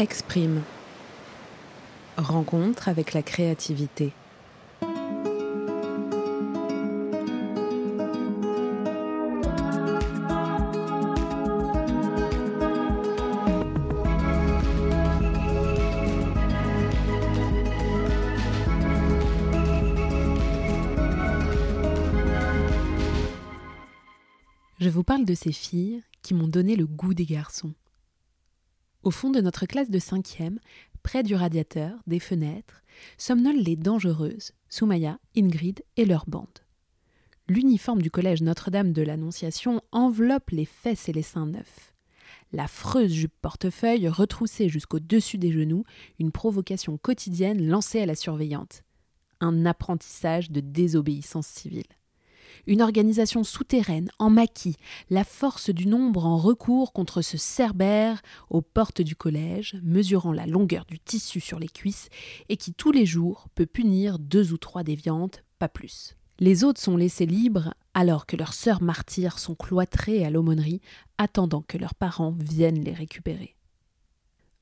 Exprime. Rencontre avec la créativité. Je vous parle de ces filles qui m'ont donné le goût des garçons. Au fond de notre classe de cinquième, près du radiateur, des fenêtres, somnolent les dangereuses, Soumaya, Ingrid et leur bande. L'uniforme du collège Notre-Dame de l'Annonciation enveloppe les fesses et les seins neufs. L'affreuse jupe portefeuille retroussée jusqu'au-dessus des genoux, une provocation quotidienne lancée à la surveillante. Un apprentissage de désobéissance civile une organisation souterraine en maquis, la force du nombre en recours contre ce cerbère aux portes du collège, mesurant la longueur du tissu sur les cuisses et qui tous les jours peut punir deux ou trois déviantes, pas plus. Les autres sont laissés libres alors que leurs sœurs martyrs sont cloîtrées à l'aumônerie, attendant que leurs parents viennent les récupérer.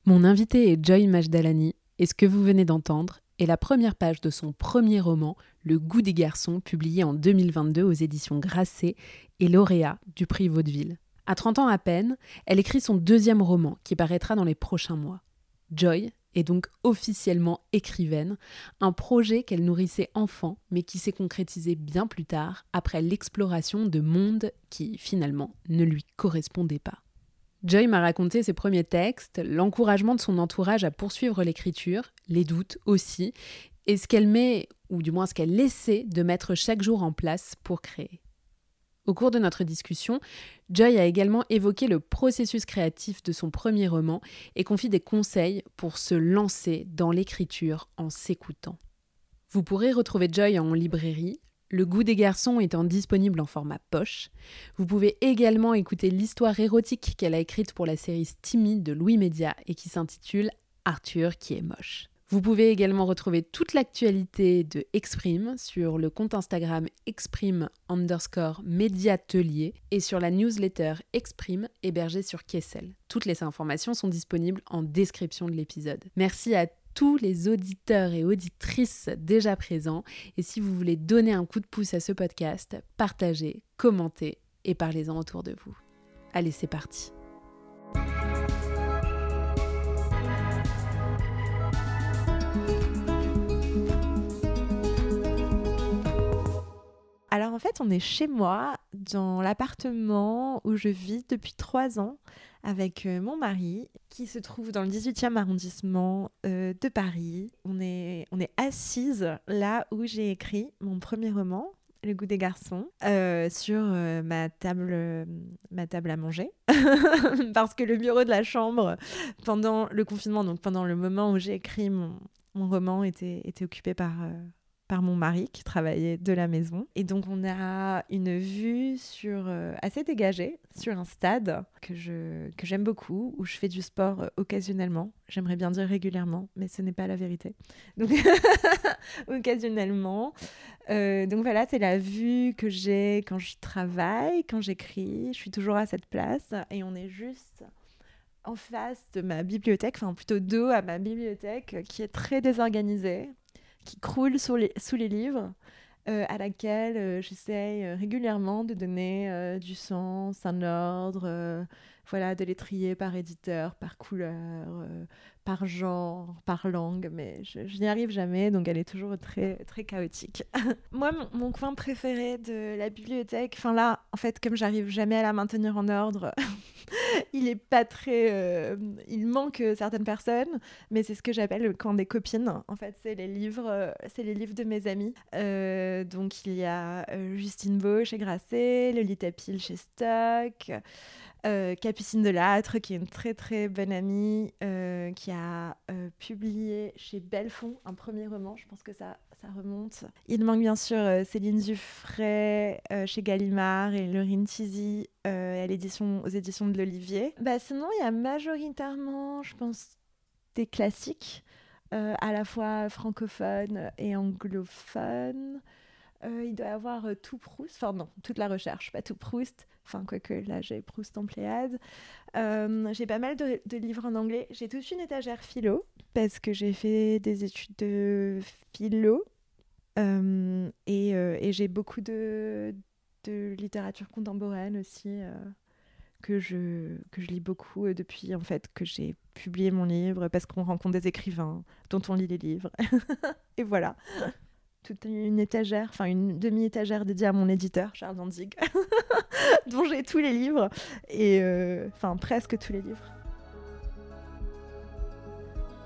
Mon invité est Joy Majdalani, et ce que vous venez d'entendre est la première page de son premier roman, Le goût des garçons, publié en 2022 aux éditions Grasset et lauréat du prix Vaudeville. À 30 ans à peine, elle écrit son deuxième roman qui paraîtra dans les prochains mois. Joy est donc officiellement écrivaine, un projet qu'elle nourrissait enfant mais qui s'est concrétisé bien plus tard après l'exploration de mondes qui finalement ne lui correspondaient pas. Joy m'a raconté ses premiers textes, l'encouragement de son entourage à poursuivre l'écriture, les doutes aussi, et ce qu'elle met, ou du moins ce qu'elle essaie de mettre chaque jour en place pour créer. Au cours de notre discussion, Joy a également évoqué le processus créatif de son premier roman et confie des conseils pour se lancer dans l'écriture en s'écoutant. Vous pourrez retrouver Joy en librairie, le goût des garçons étant disponible en format poche. Vous pouvez également écouter l'histoire érotique qu'elle a écrite pour la série Timide de Louis Média et qui s'intitule Arthur qui est moche. Vous pouvez également retrouver toute l'actualité de Exprime sur le compte Instagram exprime underscore médiatelier et sur la newsletter Exprime hébergée sur Kessel. Toutes les informations sont disponibles en description de l'épisode. Merci à tous les auditeurs et auditrices déjà présents. Et si vous voulez donner un coup de pouce à ce podcast, partagez, commentez et parlez-en autour de vous. Allez, c'est parti. Alors en fait, on est chez moi, dans l'appartement où je vis depuis trois ans avec euh, mon mari qui se trouve dans le 18e arrondissement euh, de Paris. On est, assise là où j'ai écrit mon premier roman, Le goût des garçons, euh, sur ma, table, à manger. Parce que le bureau de la chambre, pendant le confinement, donc pendant le moment où j'ai écrit mon, roman, était occupé par par mon mari qui travaillait de la maison. Et donc on a une vue sur euh, assez dégagée sur un stade que que j'aime beaucoup où je fais du sport euh, occasionnellement. J'aimerais bien dire régulièrement, mais ce n'est pas la vérité. Donc occasionnellement. Euh, donc voilà, c'est la vue que j'ai quand je travaille, quand j'écris. Je suis toujours à cette place et on est juste en face de ma bibliothèque, enfin plutôt dos à ma bibliothèque qui est très désorganisée qui croule sous les, livres, euh, à laquelle euh, j'essaye euh, régulièrement de donner du sens, un ordre, voilà, de les trier par éditeur, par couleur, par genre, par langue, mais je, n'y arrive jamais, donc elle est toujours très, très chaotique. Moi, mon, coin préféré de la bibliothèque, enfin là, en fait, comme j'arrive jamais à la maintenir en ordre, il est pas très... Euh, il manque certaines personnes, mais c'est ce que j'appelle le coin des copines. En fait, c'est les livres, euh, c'est les livres de mes amis. Euh, donc, il y a Justine Beau chez Grasset, Lolita Pile chez Stock, euh, Capucine Delattre, qui est une très très bonne amie, euh, qui a euh, publié chez Belfond un premier roman. Je pense que ça, ça remonte. Il manque bien sûr Céline Zuffray chez Gallimard et Laurine Tizi à l'édition, aux éditions de l'Olivier. Bah, sinon, il y a majoritairement, je pense, des classiques, à la fois francophones et anglophones. Il doit avoir tout Proust, enfin non, toute la recherche, pas tout Proust, enfin quoique là j'ai Proust en Pléiade. j'ai pas mal de, livres en anglais. J'ai toute une étagère philo, parce que j'ai fait des études de philo. et, j'ai beaucoup de, de littérature contemporaine aussi que je, que je lis beaucoup euh, depuis en fait que j'ai publié mon livre parce qu'on rencontre des écrivains dont on lit les livres. et voilà. Toute une étagère, enfin une demi-étagère dédiée à mon éditeur, Charles Danzig, dont j'ai tous les livres, et euh, enfin presque tous les livres.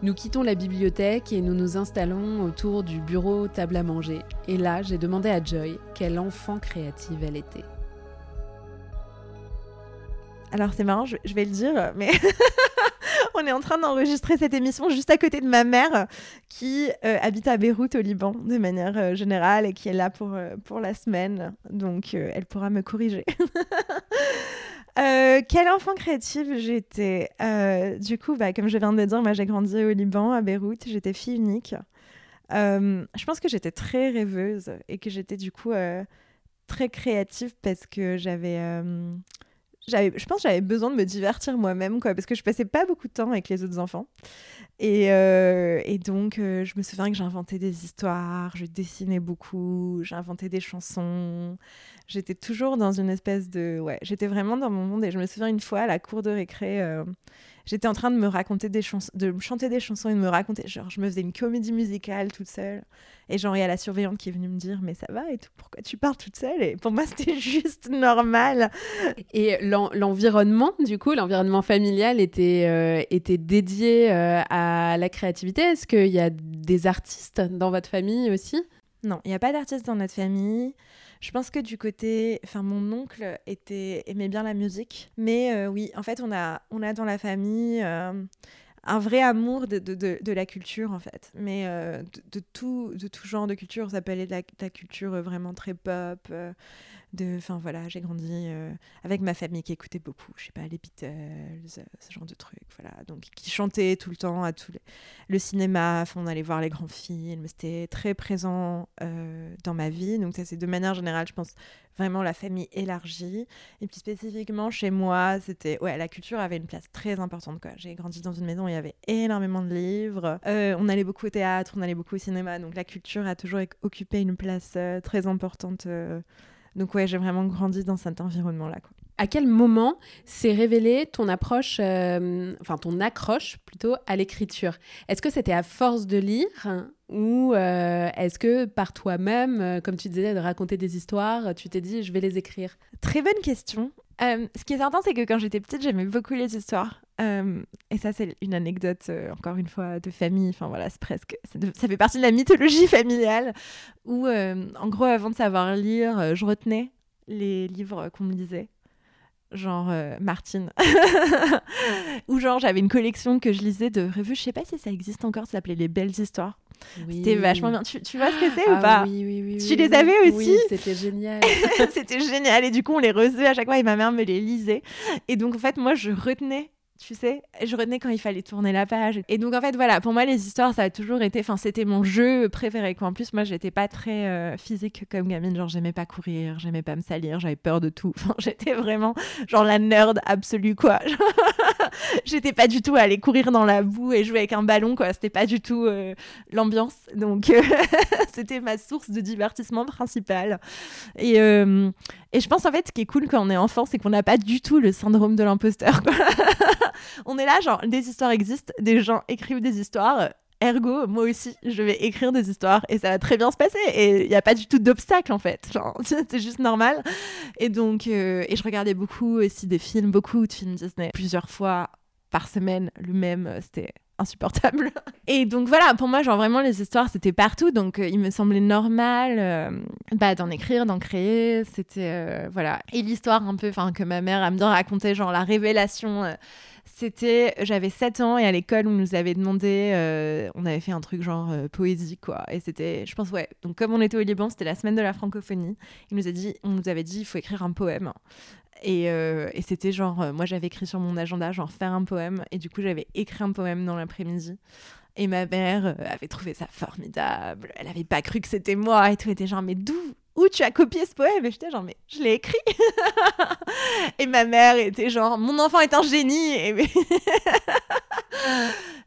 Nous quittons la bibliothèque et nous nous installons autour du bureau table à manger. Et là, j'ai demandé à Joy quelle enfant créative elle était. Alors c'est marrant, je, vais le dire, mais on est en train d'enregistrer cette émission juste à côté de ma mère qui euh, habite à Beyrouth au Liban de manière euh, générale et qui est là pour, euh, pour la semaine. Donc elle pourra me corriger. quel enfant créative j'étais. du coup, bah, comme je viens de le dire, j'ai grandi au Liban, à Beyrouth. J'étais fille unique. je pense que j'étais très rêveuse et que j'étais du coup très créative parce que j'avais je pense que j'avais besoin de me divertir moi-même, quoi, parce que je passais pas beaucoup de temps avec les autres enfants. Et, euh, et donc, euh, je me souviens que j'inventais des histoires, je dessinais beaucoup, j'inventais des chansons. J'étais toujours dans une espèce de. Ouais, j'étais vraiment dans mon monde. Et je me souviens une fois à la cour de récré, euh, j'étais en train de me raconter des chansons, de me chanter des chansons et de me raconter. Genre, je me faisais une comédie musicale toute seule. Et genre, il y a la surveillante qui est venue me dire, mais ça va et tout, pourquoi tu parles toute seule? Et pour moi, c'était juste normal. Et l'environnement, du coup, l'environnement familial était, euh, était dédié euh, à la créativité? Est-ce qu'il y a des artistes dans votre famille aussi? Non, il n'y a pas d'artistes dans notre famille. Je pense que du côté, enfin mon oncle était aimait bien la musique, mais euh, oui, en fait on a on a dans la famille euh, un vrai amour de, de, de, la culture en fait, mais euh, de, tout de tout genre de culture. Ça peut aller de la culture vraiment très pop de voilà j'ai grandi euh, avec ma famille qui écoutait beaucoup je sais pas les Beatles euh, ce genre de trucs voilà. Donc qui chantait tout le temps à tous les... le cinéma on allait voir les grands films c'était très présent euh, dans ma vie. Donc ça c'est de manière générale je pense vraiment la famille élargie. Et puis spécifiquement chez moi c'était ouais la culture avait une place très importante quoi. J'ai grandi dans une maison où il y avait énormément de livres on allait beaucoup au théâtre on allait beaucoup au cinéma. Donc la culture a toujours occupé une place très importante donc ouais, j'ai vraiment grandi dans cet environnement-là. À quel moment s'est révélée ton approche, euh, enfin ton accroche plutôt à l'écriture? Est-ce que c'était à force de lire ou euh, est-ce que par toi-même, euh, comme tu disais, de raconter des histoires, tu t'es dit je vais les écrire? Très bonne question. Ce qui est certain, c'est que quand j'étais petite, j'aimais beaucoup les histoires. et ça, c'est une anecdote, encore une fois, de famille. Enfin voilà, c'est presque. Ça fait partie de la mythologie familiale. Où, en gros, avant de savoir lire, je retenais les livres qu'on me lisait genre euh, Martine. Ou genre j'avais une collection que je lisais de revues, je sais pas si ça existe encore, ça s'appelait Les Belles Histoires. C'était vachement bien. Tu, vois ce que c'est ou ah pas oui, oui, oui, Tu les avais aussi Oui, c'était génial. c'était génial. Et du coup, on les recevait à chaque fois et ma mère me les lisait. Et donc, en fait, moi, je retenais tu sais. Je retenais quand il fallait tourner la page. Et donc, en fait, voilà, pour moi, les histoires, ça a toujours été. Enfin, c'était mon jeu préféré. Quoi. En plus, moi, j'étais pas très euh, physique comme gamine. Genre, j'aimais pas courir, j'aimais pas me salir, j'avais peur de tout. Enfin, j'étais vraiment, genre, la nerd absolue, quoi. j'étais pas du tout à aller courir dans la boue et jouer avec un ballon, quoi. C'était pas du tout euh, l'ambiance. Donc, euh, c'était ma source de divertissement principale. Et, et je pense, en fait, ce qui est cool quand on est enfant, c'est qu'on n'a pas du tout le syndrome de l'imposteur, on est là, genre, des histoires existent, des gens écrivent des histoires. Ergo, moi aussi, je vais écrire des histoires et ça va très bien se passer. Et il n'y a pas du tout d'obstacle en fait. c'est juste normal. Et donc, euh, et je regardais beaucoup aussi des films, beaucoup de films Disney, plusieurs fois par semaine, le même. Euh, c'était insupportable. Et donc voilà, pour moi, genre vraiment, les histoires, c'était partout. Donc euh, il me semblait normal bah, d'en écrire, d'en créer. C'était, voilà. Et l'histoire un peu, enfin, que ma mère a bien raconté, genre la révélation c'était, j'avais 7 ans et à l'école, on nous avait demandé, euh, on avait fait un truc genre euh, poésie, quoi. Et c'était, je pense, ouais. Donc, comme on était au Liban, c'était la semaine de la francophonie. Il nous a dit, on nous avait dit, il faut écrire un poème. Et, euh, et c'était genre, moi j'avais écrit sur mon agenda, genre faire un poème. Et du coup, j'avais écrit un poème dans l'après-midi. Et ma mère avait trouvé ça formidable. Elle avait pas cru que c'était moi et tout. Était genre, mais d'où où tu as copié ce poème? Et j'étais genre, mais je l'ai écrit. et ma mère était genre, mon enfant est un génie.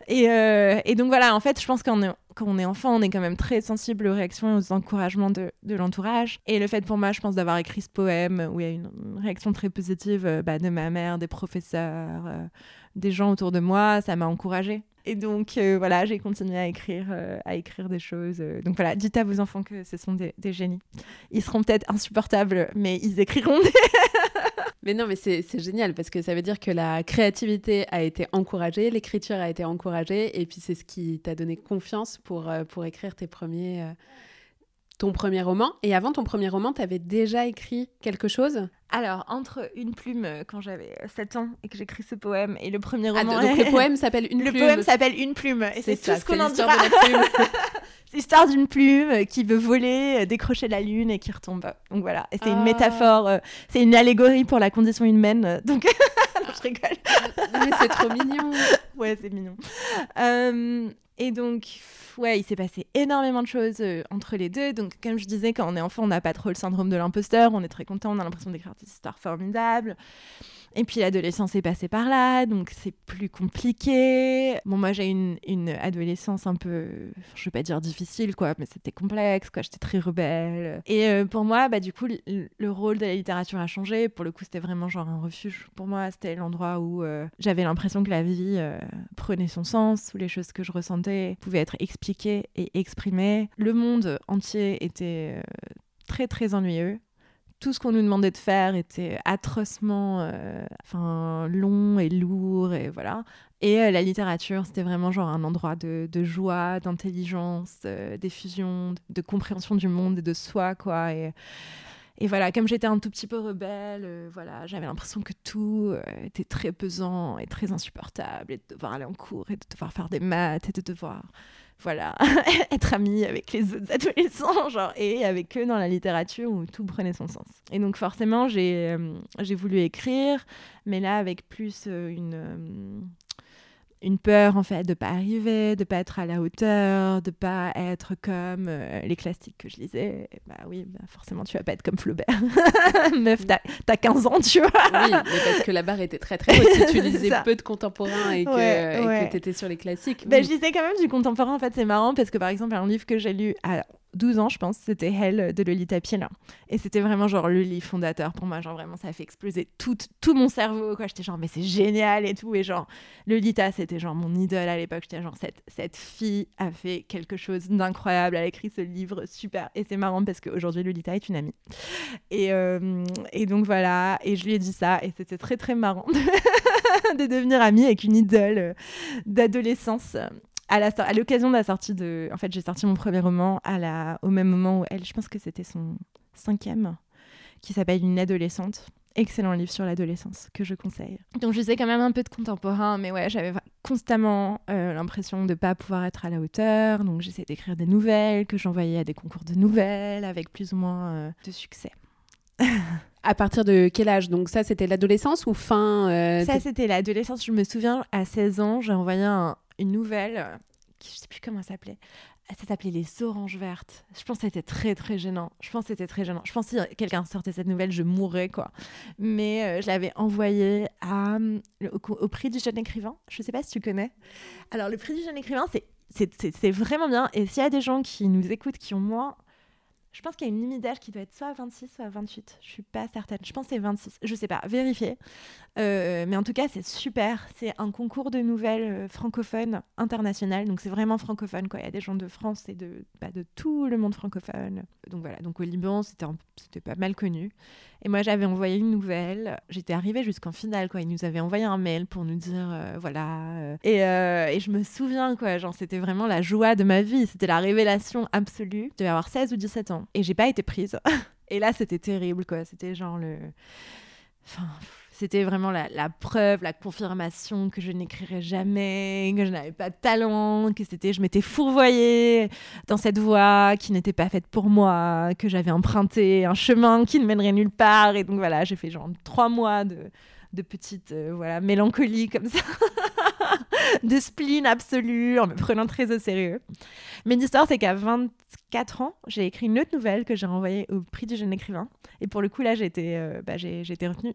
Et, euh, et donc voilà, en fait, je pense qu'on est quand on est enfant, on est quand même très sensible aux réactions et aux encouragements de, l'entourage. Et le fait pour moi, je pense, d'avoir écrit ce poème où il y a une réaction très positive euh, bah, de ma mère, des professeurs, euh, des gens autour de moi, ça m'a encouragée. Et donc euh, voilà, j'ai continué à écrire, à écrire des choses. Donc voilà, dites à vos enfants que ce sont des, génies. Ils seront peut-être insupportables, mais ils écriront des... Mais non, mais c'est génial parce que ça veut dire que la créativité a été encouragée, l'écriture a été encouragée, et puis c'est ce qui t'a donné confiance pour, euh, pour écrire tes premiers, euh, ton premier roman. Et avant ton premier roman, tu avais déjà écrit quelque chose? Alors, entre Une plume, euh, quand j'avais 7 ans et que j'écris ce poème, et le premier ah, roman... Ah, donc le poème s'appelle Une plume Le poème s'appelle Une plume, et c'est tout ce qu'on en dira. c'est l'histoire d'une plume euh, qui veut voler, euh, décrocher la lune et qui retombe. Donc voilà, et c'est une ah. métaphore, c'est une allégorie pour la condition humaine. Donc, je rigole. Mais c'est trop mignon. ouais, c'est mignon. et donc ouais, il s'est passé énormément de choses euh, entre les deux. Donc, comme je disais, quand on est enfant, on n'a pas trop le syndrome de l'imposteur. On est très content, on a l'impression d'écrire des histoires formidables. Et puis l'adolescence est passée par là, donc c'est plus compliqué. Bon, moi j'ai une, une adolescence un peu, je vais pas dire difficile, quoi, mais c'était complexe, quoi. J'étais très rebelle. Et euh, pour moi, bah, du coup, le, rôle de la littérature a changé. Pour le coup, c'était vraiment genre un refuge. Pour moi, c'était l'endroit où euh, j'avais l'impression que la vie euh, prenait son sens, où les choses que je ressentais pouvaient être expliquées et exprimées. Le monde entier était très très ennuyeux tout ce qu'on nous demandait de faire était atrocement euh, enfin, long et lourd et voilà. Et euh, la littérature, c'était vraiment genre un endroit de, joie, d'intelligence, euh, d'effusion, de, compréhension du monde et de soi, quoi. Et, voilà, comme j'étais un tout petit peu rebelle, voilà, j'avais l'impression que tout était très pesant et très insupportable, et de devoir aller en cours, et de devoir faire des maths, et de devoir voilà, être amie avec les autres adolescents, genre, et avec eux dans la littérature où tout prenait son sens. Et donc forcément, j'ai euh, voulu écrire, mais là avec plus euh, une, euh, une peur en fait de pas arriver, de pas être à la hauteur, de pas être comme euh, les classiques que je lisais. bah oui, bah forcément tu vas pas être comme Flaubert. Meuf, t'as as 15 ans, tu vois. oui, mais parce que la barre était très très haute. Si tu lisais peu de contemporains et que tu étais sur les classiques. Bah, Je lisais quand même du contemporain, en fait, c'est marrant parce que par exemple, un livre que j'ai lu 12 ans, je pense, c'était Hell de Lolita Piena. Et c'était vraiment genre le livre fondateur pour moi. Genre vraiment, ça a fait exploser tout, tout mon cerveau. Quoi. J'étais genre, mais c'est génial et tout. Et genre, Lolita, c'était genre mon idole à l'époque. J'étais genre, cette, cette fille a fait quelque chose d'incroyable. Elle a écrit ce livre super. Et c'est marrant parce qu'aujourd'hui, Lolita est une amie. Et, euh, et donc voilà. Et je lui ai dit ça. Et c'était très, très marrant de devenir amie avec une idole euh, d'adolescence à l'occasion de la sortie de. En fait, j'ai sorti mon premier roman à la, au même moment où elle, je pense que c'était son cinquième, qui s'appelle Une adolescente. Excellent livre sur l'adolescence que je conseille. Donc, je sais quand même un peu de contemporain, mais ouais, j'avais constamment euh, l'impression de ne pas pouvoir être à la hauteur. Donc, j'essayais d'écrire des nouvelles que j'envoyais à des concours de nouvelles avec plus ou moins euh, de succès. À partir de quel âge? Donc ça, c'était l'adolescence ou fin euh, Ça, c'était l'adolescence. Je me souviens, à 16 ans, j'ai envoyé un, une nouvelle, euh, qui, je sais plus comment elle s'appelait. Ça s'appelait Les Oranges Vertes. Je pense que c'était très, très gênant. Je pense que c'était très gênant. Je pense que si quelqu'un sortait cette nouvelle, je mourrais, quoi. Mais euh, je l'avais envoyée à, au, prix du jeune écrivain. Je sais pas si tu connais. Alors, le prix du jeune écrivain, c'est vraiment bien. Et s'il y a des gens qui nous écoutent, qui ont moins je pense qu'il y a une limite d'âge qui doit être soit à 26, soit à 28. Je suis pas certaine. Je pense que c'est 26. Je sais pas. Vérifiez. Euh, mais en tout cas, c'est super. C'est un concours de nouvelles euh, francophones international. Donc, c'est vraiment francophone. Quoi. Il y a des gens de France et de, bah, tout le monde francophone. Donc, voilà. Donc, au Liban, c'était, c'était pas mal connu. Et moi, j'avais envoyé une nouvelle. J'étais arrivée jusqu'en finale. Quoi. Ils nous avaient envoyé un mail pour nous dire euh, voilà. Et, et, je me souviens, quoi. Genre, c'était vraiment la joie de ma vie. C'était la révélation absolue. Je devais avoir 16 ou 17 ans et j'ai pas été prise. et là, c'était terrible, quoi. C'était genre le. Enfin, c'était vraiment la, la, preuve, la confirmation que je n'écrirais jamais, que je n'avais pas de talent, que c'était, je m'étais fourvoyée dans cette voie qui n'était pas faite pour moi, que j'avais emprunté un chemin qui ne mènerait nulle part. Et donc voilà, j'ai fait genre trois mois de, de petite euh, voilà, mélancolie comme ça. de spleen absolu, en me prenant très au sérieux. Mais l'histoire, c'est qu'à 24 ans, j'ai écrit une autre nouvelle que j'ai renvoyée au prix du jeune écrivain. Et pour le coup, là, j'ai été, euh, bah, j'ai,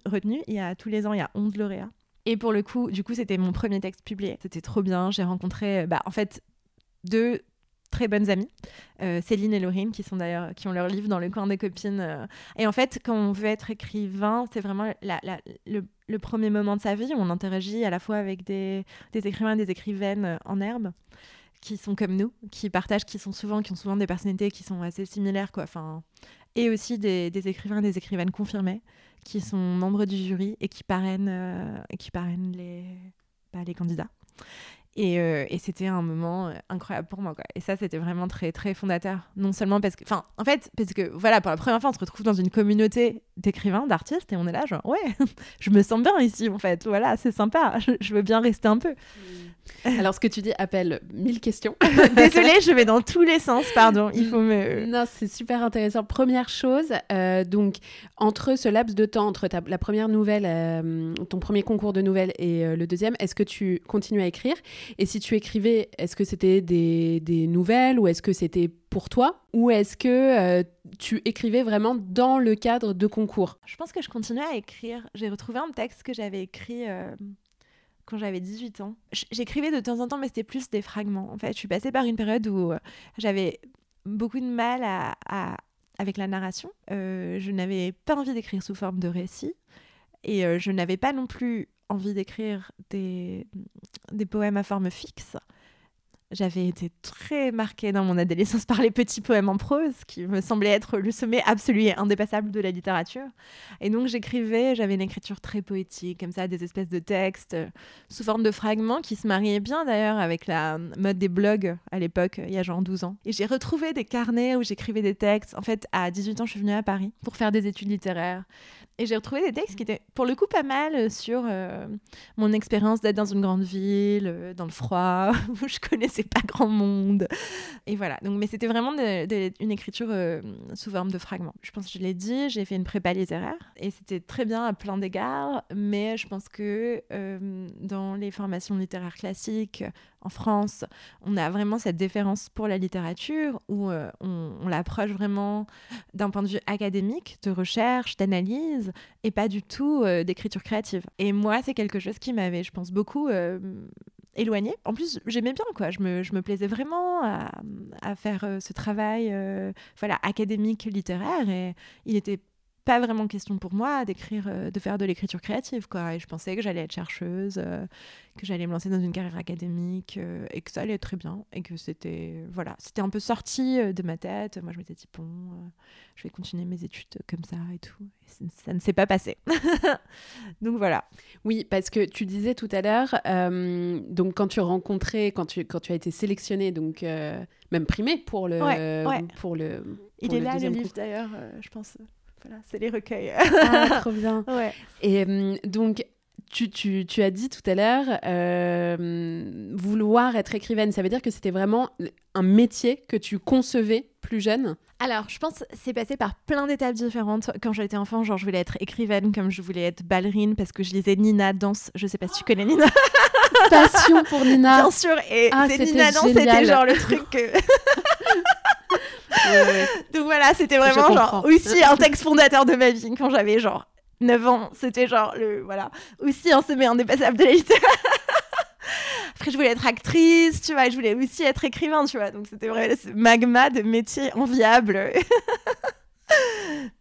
retenue. Il y a tous les ans, il y a 11 lauréats. Et pour le coup, du coup, c'était mon premier texte publié. C'était trop bien. J'ai rencontré, bah, en fait, deux très bonnes amies, euh, Céline et Laurine, qui sont d'ailleurs qui ont leur livre dans le coin des copines. Euh. Et en fait, quand on veut être écrivain, c'est vraiment le, premier moment de sa vie où on interagit à la fois avec des, écrivains et des écrivaines euh, en herbe qui sont comme nous, qui partagent, qui sont souvent, qui ont souvent des personnalités qui sont assez similaires, quoi. Enfin, et aussi des, écrivains et des écrivaines confirmés qui sont membres du jury et qui parrainent, qui parrainent les, bah, les candidats. Euh, et, c'était un moment euh, incroyable pour moi. Quoi. Et ça, c'était vraiment très, très fondateur. Non seulement parce que. Enfin, en fait, parce que, voilà, pour la première fois, on se retrouve dans une communauté d'écrivains, d'artistes, et on est là, genre, ouais, je me sens bien ici, en fait. Voilà, c'est sympa. Je, veux bien rester un peu. Alors, ce que tu dis appelle mille questions. Désolée, je vais dans tous les sens, pardon. Il faut me. Non, c'est super intéressant. Première chose, euh, donc, entre ce laps de temps, entre ta, la première nouvelle, euh, ton premier concours de nouvelles et euh, le deuxième, est-ce que tu continues à écrire? Et si tu écrivais, est-ce que c'était des, des, nouvelles ou est-ce que c'était pour toi? Ou est-ce que tu écrivais vraiment dans le cadre de concours? Je pense que je continuais à écrire. J'ai retrouvé un texte que j'avais écrit quand j'avais 18 ans. J'écrivais de temps en temps, mais c'était plus des fragments. En fait, je suis passée par une période où euh, j'avais beaucoup de mal à, avec la narration. Euh, je n'avais pas envie d'écrire sous forme de récit. Et euh, je n'avais pas non plus envie d'écrire des, des poèmes à forme fixe j'avais été très marquée dans mon adolescence par les petits poèmes en prose, qui me semblaient être le sommet absolu et indépassable de la littérature. Et donc j'écrivais, j'avais une écriture très poétique, comme ça, des espèces de textes euh, sous forme de fragments qui se mariaient bien d'ailleurs avec la mode des blogs à l'époque, il y a genre 12 ans. Et j'ai retrouvé des carnets où j'écrivais des textes. En fait, à 18 ans, je suis venue à Paris pour faire des études littéraires. Et j'ai retrouvé des textes qui étaient pour le coup pas mal euh, sur euh, mon expérience d'être dans une grande ville, euh, dans le froid, où je connaissais pas grand monde. Et voilà. Donc, mais c'était vraiment une écriture sous forme de fragments. Je pense que je l'ai dit, j'ai fait une prépa littéraire et c'était très bien à plein d'égards, mais je pense que dans les formations littéraires classiques, en France, on a vraiment cette déférence pour la littérature où euh, on, l'approche vraiment d'un point de vue académique, de recherche, d'analyse, et pas du tout euh, d'écriture créative. Et moi, c'est quelque chose qui m'avait, je pense, beaucoup euh, éloignée. En plus, j'aimais bien, quoi. Je me, je me plaisais vraiment à, à faire ce travail voilà, académique, littéraire, et il était pas vraiment question pour moi d'écrire, euh, de faire de l'écriture créative, quoi. Et je pensais que j'allais être chercheuse, euh, que j'allais me lancer dans une carrière académique euh, et que ça allait être très bien et que c'était, voilà, c'était un peu sorti de ma tête. Moi, je m'étais dit bon, je vais continuer mes études comme ça et tout. ça, ne s'est pas passé. donc voilà. Oui, parce que tu disais tout à l'heure, donc quand tu rencontrais, quand tu quand tu as été sélectionnée, donc même primée pour le, pour le. Il est là le livre d'ailleurs, je pense. Voilà, c'est les recueils. ah, trop bien. Ouais. Et euh, donc, tu, tu, tu, as dit tout à l'heure, euh, vouloir être écrivaine, ça veut dire que c'était vraiment un métier que tu concevais plus jeune? Alors, je pense que c'est passé par plein d'étapes différentes. Quand j'étais enfant, genre, je voulais être écrivaine, comme je voulais être ballerine, parce que je lisais Nina Danse. Je sais pas si tu connais Nina. Passion pour Nina. Bien sûr. Et ah, Nina Danse, c'était genre le truc que... Donc voilà, c'était vraiment genre aussi un texte fondateur de ma vie quand j'avais genre 9 ans. C'était genre le voilà, aussi un sommet indépassable de la littérature. Après, je voulais être actrice, tu vois, je voulais aussi être écrivain, tu vois. Donc c'était vraiment ce magma de métiers enviables.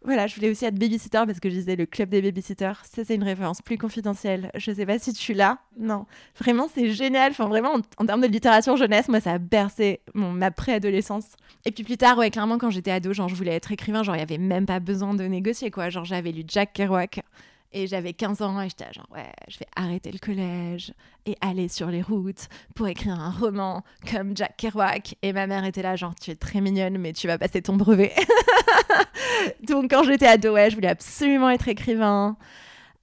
voilà, je voulais aussi être babysitter parce que je disais le club des babysitters. Ça, c'est une référence plus confidentielle. Je sais pas si tu l'as. Non. Vraiment, c'est génial. Enfin, vraiment, en, termes de littérature jeunesse, moi, ça a bercé mon, ma préadolescence. Et puis plus tard, ouais, clairement, quand j'étais ado, genre, je voulais être écrivain. Genre, il y avait même pas besoin de négocier, quoi. Genre, j'avais lu Jack Kerouac. Et j'avais 15 ans et j'étais genre, ouais, je vais arrêter le collège et aller sur les routes pour écrire un roman comme Jack Kerouac. Et ma mère était là, genre, tu es très mignonne, mais tu vas passer ton brevet. Donc quand j'étais ado, ouais, je voulais absolument être écrivain.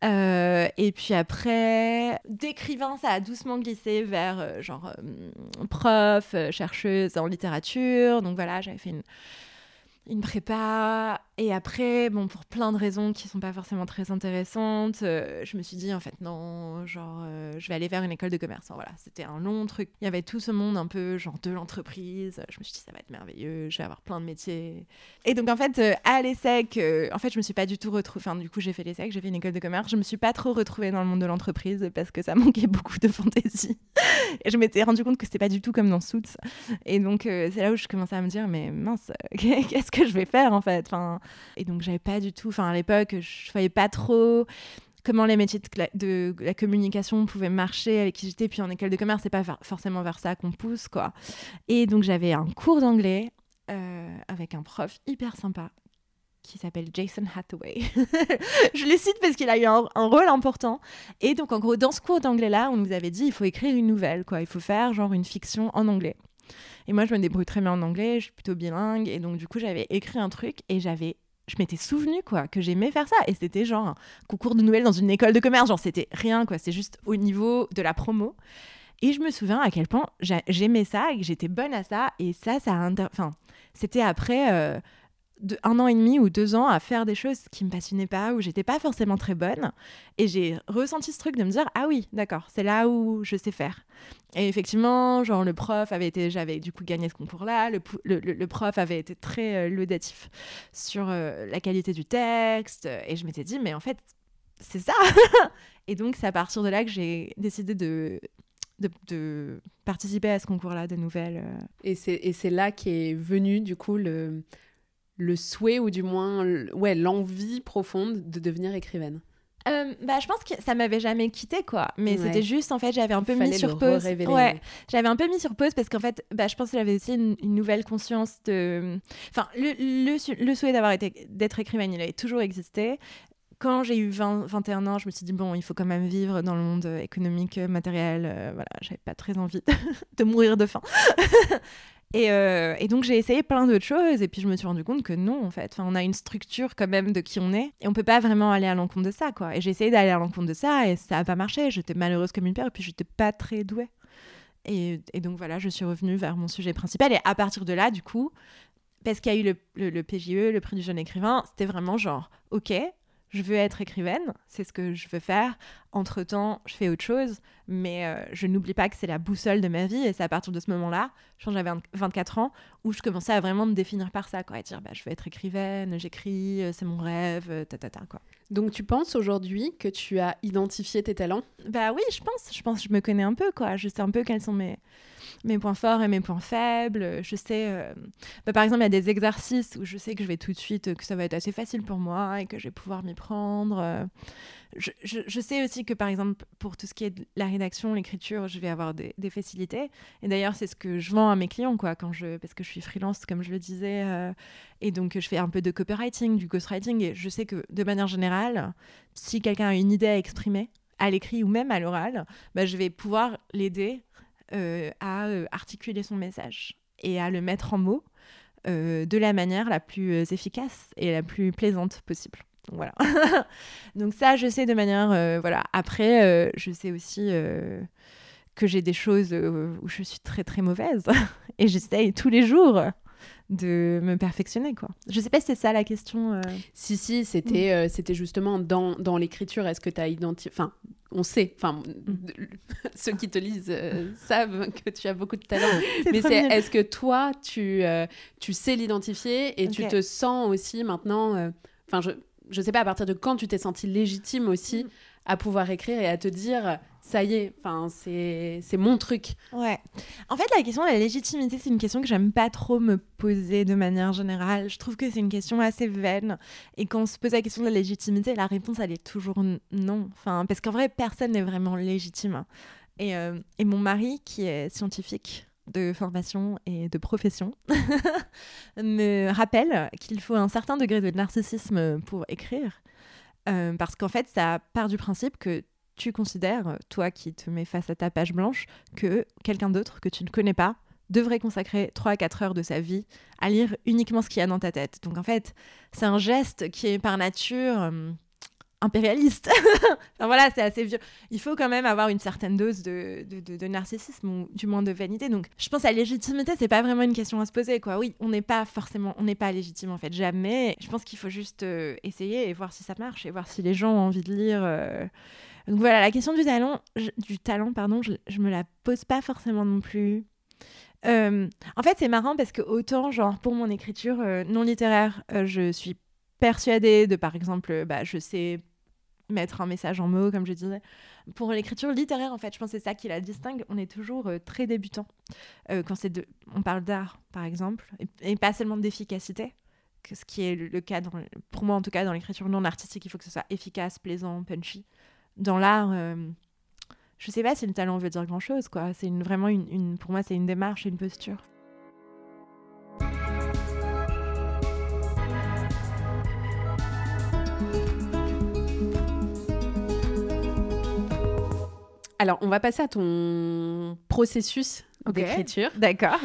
Euh, et puis après, d'écrivain, ça a doucement glissé vers euh, genre euh, prof, chercheuse en littérature. Donc voilà, j'avais fait une, une prépa Et après, bon, pour plein de raisons qui sont pas forcément très intéressantes, euh, je me suis dit en fait non, genre euh, je vais aller faire une école de commerce. voilà, c'était un long truc. Il y avait tout ce monde un peu genre de l'entreprise. Je me suis dit ça va être merveilleux, je vais avoir plein de métiers. Et donc en fait, euh, à l'ESSEC, en fait, je me suis pas du tout retrouvée. Enfin, du coup, j'ai fait l'ESSEC, j'ai fait une école de commerce. Je me suis pas trop retrouvée dans le monde de l'entreprise parce que ça manquait beaucoup de fantaisie. et je m'étais rendu compte que c'était pas du tout comme dans Suits. Et donc c'est là où je commençais à me dire mais mince, qu'est-ce que je vais faire en fait? Enfin et donc, j'avais pas du tout. Enfin, à l'époque, je voyais pas trop comment les métiers de, la communication pouvaient marcher avec qui j'étais. Puis en école de commerce, c'est pas forcément vers ça qu'on pousse, quoi. Et donc, j'avais un cours d'anglais euh, avec un prof hyper sympa qui s'appelle Jason Hathaway. je le cite parce qu'il a eu un, un, rôle important. Et donc, en gros, dans ce cours d'anglais-là, on nous avait dit il faut écrire une nouvelle, quoi. Il faut faire genre une fiction en anglais. Et moi, je me débrouille très bien en anglais, je suis plutôt bilingue. Et donc, du coup, j'avais écrit un truc et j'avais je m'étais souvenu quoi que j'aimais faire ça. Et c'était genre un concours de nouvelles dans une école de commerce. Genre c'était rien quoi c'est juste au niveau de la promo. Et je me souviens à quel point j'aimais ça et que j'étais bonne à ça. Et ça ça enfin c'était après euh, de un an et demi ou deux ans à faire des choses qui me passionnaient pas, où j'étais pas forcément très bonne. Et j'ai ressenti ce truc de me dire ah oui, d'accord, c'est là où je sais faire. Et effectivement, genre le prof avait été, j'avais du coup gagné ce concours-là. Le, le, prof avait été très euh, laudatif sur euh, la qualité du texte. Et je m'étais dit mais en fait c'est ça. et donc c'est à partir de là que j'ai décidé de de, participer à ce concours-là de nouvelles. Euh. Et c'est là qu'est venu du coup le, le souhait ou du moins ouais l'envie profonde de devenir écrivaine. Euh, bah, je pense que ça m'avait jamais quitté quoi. Mais c'était juste en fait j'avais un peu mis sur pause. ouais j'avais un peu mis sur pause parce qu'en fait bah, je pense que j'avais aussi une, nouvelle conscience de enfin le, le, souhait d'avoir été d'être écrivaine il avait toujours existé. Quand j'ai eu 20, 21 ans, je me suis dit, bon, il faut quand même vivre dans le monde économique, matériel. Euh, voilà, j'avais pas très envie de mourir de faim. Euh, et, donc j'ai essayé plein d'autres choses et puis je me suis rendu compte que non en fait. Enfin, on a une structure quand même de qui on est et on peut pas vraiment aller à l'encontre de ça quoi. Et j'ai essayé d'aller à l'encontre de ça et ça a pas marché. J'étais malheureuse comme une pierre et puis j'étais pas très douée. Et, donc voilà, je suis revenue vers mon sujet principal et à partir de là du coup, parce qu'il y a eu le, le, le PJE, le prix du jeune écrivain, c'était vraiment genre ok, je veux être écrivaine, c'est ce que je veux faire. Entre-temps, je fais autre chose, mais euh, je n'oublie pas que c'est la boussole de ma vie. Et c'est à partir de ce moment-là, quand j'avais 24 ans, où je commençais à vraiment me définir par ça, quoi, et dire bah, je veux être écrivaine, j'écris, euh, c'est mon rêve, euh, ta, ta, ta, quoi. Donc tu penses aujourd'hui que tu as identifié tes talents? Bah oui, je pense. Je pense que je me connais un peu, quoi. Je sais un peu quels sont mes mes points forts et mes points faibles. Je sais, euh, bah, par exemple, il y a des exercices où je sais que je vais tout de suite, que ça va être assez facile pour moi et que je vais pouvoir m'y prendre. Euh, je, sais aussi que, par exemple, pour tout ce qui est de la rédaction, l'écriture, je vais avoir des, facilités. Et d'ailleurs, c'est ce que je vends à mes clients, quoi, quand je, parce que je suis freelance, comme je le disais. Euh, et donc, je fais un peu de copywriting, du ghostwriting. Et je sais que, de manière générale, si quelqu'un a une idée à exprimer, à l'écrit ou même à l'oral, bah, je vais pouvoir l'aider euh, à euh, articuler son message et à le mettre en mots euh, de la manière la plus efficace et la plus plaisante possible. Voilà. Donc ça, je sais de manière... voilà. Après, je sais aussi que j'ai des choses où je suis très très mauvaise et j'essaye tous les jours de me perfectionner quoi. Je sais pas si c'est ça la question. Si si, c'était c'était justement dans, dans l'écriture, est-ce que tu as identifié enfin on sait, enfin, mm. ceux qui te lisent euh, savent que tu as beaucoup de talent. Mais c'est, est-ce que toi, tu, euh, tu sais l'identifier et tu te sens aussi maintenant, euh, enfin, je, je sais pas à partir de quand tu t'es senti légitime aussi mm. à pouvoir écrire et à te dire, ça y est, enfin, c'est mon truc. Ouais. En fait, la question de la légitimité, c'est une question que j'aime pas trop me poser de manière générale. Je trouve que c'est une question assez vaine. Et quand on se pose la question de la légitimité, la réponse, elle est toujours non. Enfin, parce qu'en vrai, personne n'est vraiment légitime. Et, euh, et mon mari, qui est scientifique, de formation et de profession me rappelle qu'il faut un certain degré de narcissisme pour écrire. Euh, parce qu'en fait, ça part du principe que tu considères, toi qui te mets face à ta page blanche, que quelqu'un d'autre que tu ne connais pas devrait consacrer 3 à 4 heures de sa vie à lire uniquement ce qu'il y a dans ta tête? Donc en fait, c'est un geste qui est par nature euh, impérialiste. enfin, voilà, c'est assez vieux. Il faut quand même avoir une certaine dose de, narcissisme ou du moins de vanité. Donc, je pense à la légitimité, c'est pas vraiment une question à se poser, quoi. Oui, on n'est pas forcément, on n'est pas légitime en fait, jamais. Je pense qu'il faut juste euh, essayer et voir si ça marche et voir si les gens ont envie de lire. Euh. Donc voilà, la question du talent, du talent, pardon, je, je me la pose pas forcément non plus. Euh, en fait, c'est marrant parce que autant, genre, pour mon écriture non littéraire, je suis persuadée de, par exemple, bah, je sais mettre un message en mots, comme je disais. Pour l'écriture littéraire, en fait, je pense que c'est ça qui la distingue. On est toujours euh, très débutant. Euh, quand c'est de... on parle d'art, par exemple, et, pas seulement d'efficacité, ce qui est le, cas, pour moi en tout cas, dans l'écriture non artistique, il faut que ce soit efficace, plaisant, punchy. Dans l'art, euh, je sais pas si le talent veut dire grand-chose, quoi. C'est une, vraiment une, une, pour moi, c'est une démarche, une posture. Alors, on va passer à ton processus d'écriture. D'accord.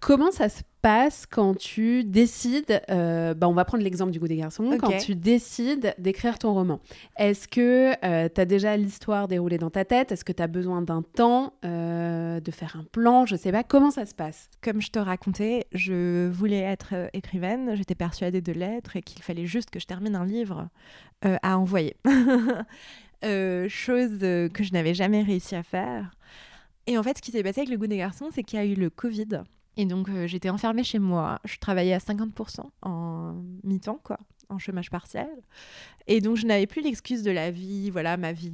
Comment ça se passe quand tu décides, euh, bah on va prendre l'exemple du goût des garçons, quand tu décides d'écrire ton roman. Est-ce que euh, tu as déjà l'histoire déroulée dans ta tête? Est-ce que tu as besoin d'un temps, euh, de faire un plan? Je sais pas, comment ça se passe? Comme je te racontais, je voulais être écrivaine, j'étais persuadée de l'être et qu'il fallait juste que je termine un livre à envoyer. Euh, chose euh, que je n'avais jamais réussi à faire. Et en fait, ce qui s'est passé avec le goût des garçons, c'est qu'il y a eu le Covid. Et donc, euh, j'étais enfermée chez moi. Je travaillais à 50% en mi-temps, quoi, en chômage partiel. Et donc, je n'avais plus l'excuse de la vie, voilà, ma vie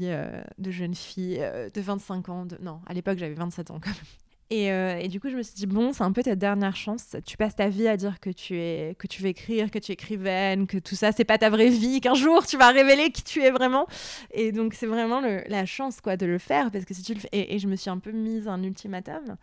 de jeune fille de 25 ans. Non, à l'époque, j'avais 27 ans quand même. Euh, et, du coup, je me suis dit, bon, c'est un peu ta dernière chance. Tu passes ta vie à dire que tu, es, que tu veux écrire, que tu es écrivaine, que tout ça, c'est pas ta vraie vie, qu'un jour, tu vas révéler qui tu es vraiment. Et donc, c'est vraiment la chance, quoi, de le faire. Parce que si tu. Et, et, je me suis un peu mise un ultimatum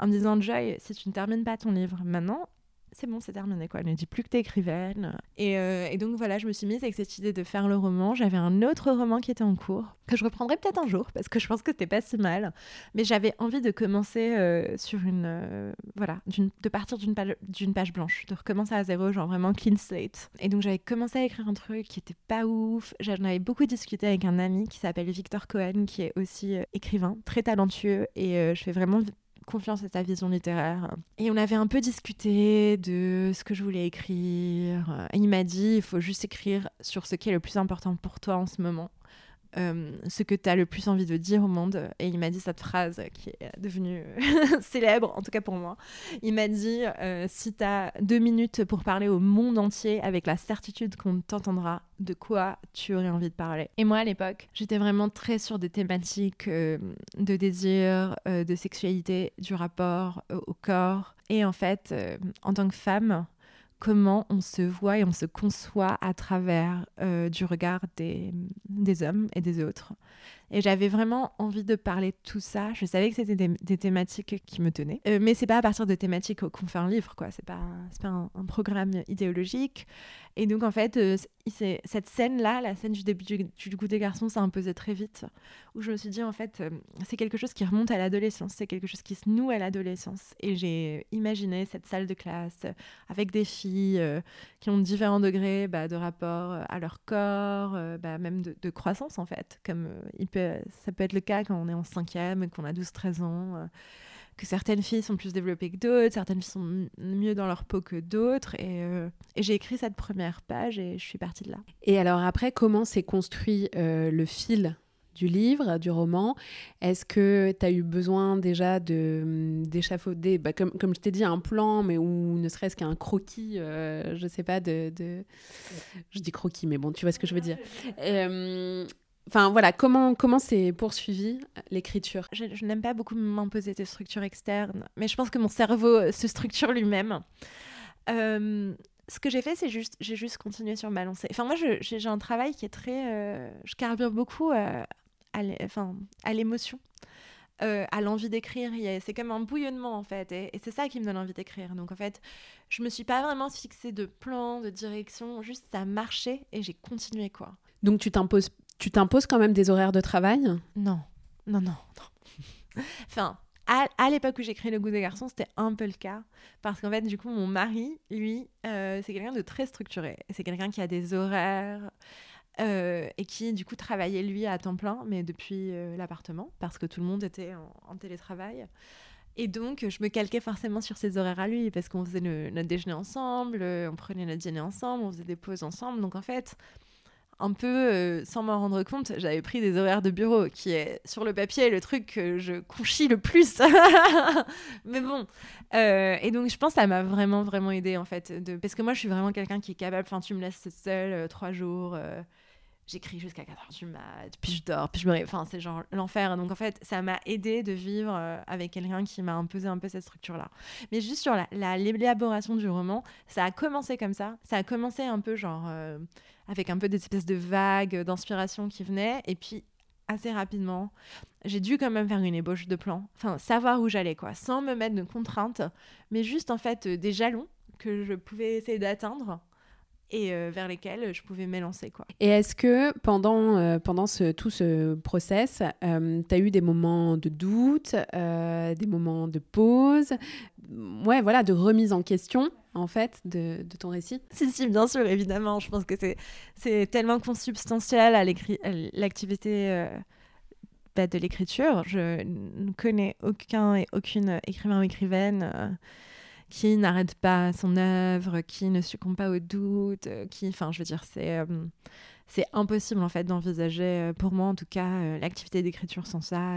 en me disant, Joy, si tu ne termines pas ton livre maintenant, c'est bon, c'est terminé quoi. Ne dit plus que t'es écrivaine. Et, euh, et, donc voilà, je me suis mise avec cette idée de faire le roman. J'avais un autre roman qui était en cours, que je reprendrai peut-être un jour, parce que je pense que c'était pas si mal. Mais j'avais envie de commencer euh, sur une. Euh, voilà, de partir d'une page, page blanche, de recommencer à zéro, genre vraiment clean slate. Et donc j'avais commencé à écrire un truc qui était pas ouf. J'en avais beaucoup discuté avec un ami qui s'appelle Victor Cohen, qui est aussi écrivain, très talentueux. Et je fais vraiment confiance à ta vision littéraire. Et on avait un peu discuté de ce que je voulais écrire. Et il m'a dit, il faut juste écrire sur ce qui est le plus important pour toi en ce moment. Euh, ce que tu as le plus envie de dire au monde. Et il m'a dit cette phrase qui est devenue célèbre, en tout cas pour moi. Il m'a dit euh, si tu as deux minutes pour parler au monde entier avec la certitude qu'on t'entendra, de quoi tu aurais envie de parler? Et moi, à l'époque, j'étais vraiment très sur des thématiques euh, de désir, de sexualité, du rapport au corps. Et en fait, en tant que femme, comment on se voit et on se conçoit à travers euh, du regard des, des, hommes et des autres. Et j'avais vraiment envie de parler de tout ça. Je savais que c'était des, thématiques qui me tenaient. Euh, mais c'est pas à partir de thématiques qu'on fait un livre, quoi. C'est pas, pas un, programme idéologique. Et donc, en fait, euh, cette scène-là, la scène du début du, goût des garçons, ça imposait très vite. Où je me suis dit, en fait, euh, c'est quelque chose qui remonte à l'adolescence. C'est quelque chose qui se noue à l'adolescence. Et j'ai imaginé cette salle de classe avec des filles qui ont différents degrés bah, de rapport à leur corps, bah, même de, de, croissance, en fait. Comme il ça peut être le cas quand on est en cinquième, qu'on a 12-13 ans, euh, que certaines filles sont plus développées que d'autres, certaines filles sont mieux dans leur peau que d'autres. Euh, et, j'ai écrit cette première page et je suis partie de là. Et alors après, comment s'est construit euh, le fil du livre, du roman? Est-ce que tu as eu besoin déjà de d'échafauder, bah, comme, comme je t'ai dit, un plan, mais ou ne serait-ce qu'un croquis, je je sais pas, de, de, Je dis croquis, mais bon, tu vois ce que je veux dire. Enfin voilà, comment comment s'est poursuivi l'écriture? Je, n'aime pas beaucoup m'imposer des structures externes, mais je pense que mon cerveau euh, se structure lui-même. Euh, ce que j'ai fait, c'est juste, j'ai juste continué sur ma lancée. Enfin moi, j'ai un travail qui est très, euh, je carbure beaucoup à l'émotion. à l'envie d'écrire. C'est comme un bouillonnement en fait, et, et c'est ça qui me donne envie d'écrire. Donc en fait, je me suis pas vraiment fixée de plan, de direction, juste ça marchait et j'ai continué quoi. Donc tu t'imposes tu t'imposes quand même des horaires de travail? Non, non, non, non. enfin, à, l'époque où j'ai créé Le Goût des Garçons, c'était un peu le cas. Parce qu'en fait, du coup, mon mari, lui, euh, c'est quelqu'un de très structuré. C'est quelqu'un qui a des horaires. et qui du coup travaillait lui à temps plein, mais depuis l'appartement, parce que tout le monde était en, télétravail. Et donc, je me calquais forcément sur ses horaires à lui, parce qu'on faisait notre déjeuner ensemble, on prenait notre dîner ensemble, on faisait des pauses ensemble. Donc en fait, un peu euh, sans m'en rendre compte, j'avais pris des horaires de bureau, qui est sur le papier le truc que je conchis le plus. Mais bon. Euh, et donc, je pense que ça m'a vraiment, vraiment aidé, en fait. Parce que moi, je suis vraiment quelqu'un qui est capable. Enfin, tu me laisses seule euh, trois jours. J'écris jusqu'à 4h du mat, puis je dors, puis je me Enfin, c'est genre l'enfer. Donc, en fait, ça m'a aidé de vivre avec quelqu'un qui m'a imposé un peu cette structure-là. Mais juste sur l'élaboration du roman, ça a commencé comme ça. Ça a commencé un peu genre avec un peu des espèces de vagues d'inspiration qui venaient. Et puis, assez rapidement, j'ai dû quand même faire une ébauche de plan. Enfin, savoir où j'allais, quoi, sans me mettre de contraintes, mais juste en fait des jalons que je pouvais essayer d'atteindre et euh, vers lesquels je pouvais m'élancer. Quoi. Et est-ce que pendant, euh, pendant ce, tout ce process, euh, tu as eu des moments de doute, des moments de pause, ouais, voilà, de remise en question en fait de, de, ton récit? Si, si, bien sûr, évidemment. Je pense que c'est tellement consubstantiel à l'activité bah, de l'écriture. Je ne connais aucun et aucune écrivain ou écrivaine qui n'arrête pas son œuvre, qui ne succombe pas au doute, euh, qui, enfin, je veux dire, c'est euh, c'est impossible en fait d'envisager, euh, pour moi en tout cas, l'activité d'écriture sans ça.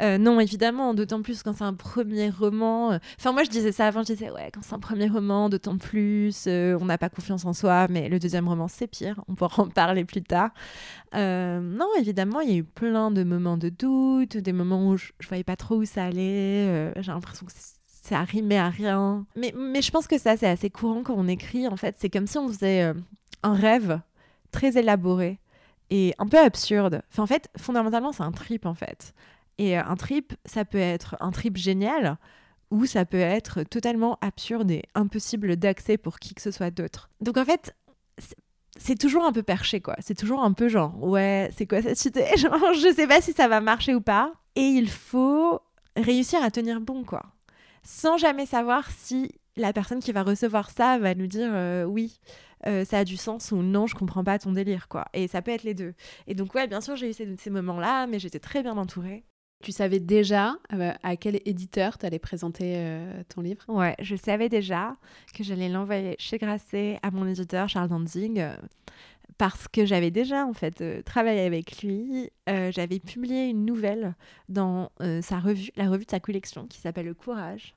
Non, évidemment, d'autant plus quand c'est un premier roman. Enfin, moi je disais ça avant, je disais ouais, quand c'est un premier roman, d'autant plus, on n'a pas confiance en soi. Mais le deuxième roman, c'est pire. On pourra en parler plus tard. non, évidemment, il y a eu plein de moments de doute, des moments où je, je voyais pas trop où ça allait. J'ai l'impression que ça rimait à rien. Mais, mais je pense que ça, c'est assez courant quand on écrit, en fait. C'est comme si on faisait euh, un rêve très élaboré et un peu absurde. Enfin, en fait, fondamentalement, c'est un trip, en fait. Et euh, un trip, ça peut être un trip génial ou ça peut être totalement absurde et impossible d'accès pour qui que ce soit d'autre. Donc, en fait, c'est toujours un peu perché, quoi. C'est toujours un peu genre, ouais, c'est quoi cette idée? Genre, je sais pas si ça va marcher ou pas. Et il faut réussir à tenir bon, quoi sans jamais savoir si la personne qui va recevoir ça va nous dire euh, oui, euh, ça a du sens ou non, je comprends pas ton délire, quoi. Et ça peut être les deux. Et donc, ouais, bien sûr, j'ai eu ces, ces moments-là, mais j'étais très bien entourée. Tu savais déjà euh, à quel éditeur tu allais présenter ton livre? Ouais, je savais déjà que j'allais l'envoyer chez Grasset à mon éditeur Charles Danzig parce que j'avais déjà en fait travaillé avec lui. j'avais publié une nouvelle dans sa revue, la revue de sa collection qui s'appelle Le Courage.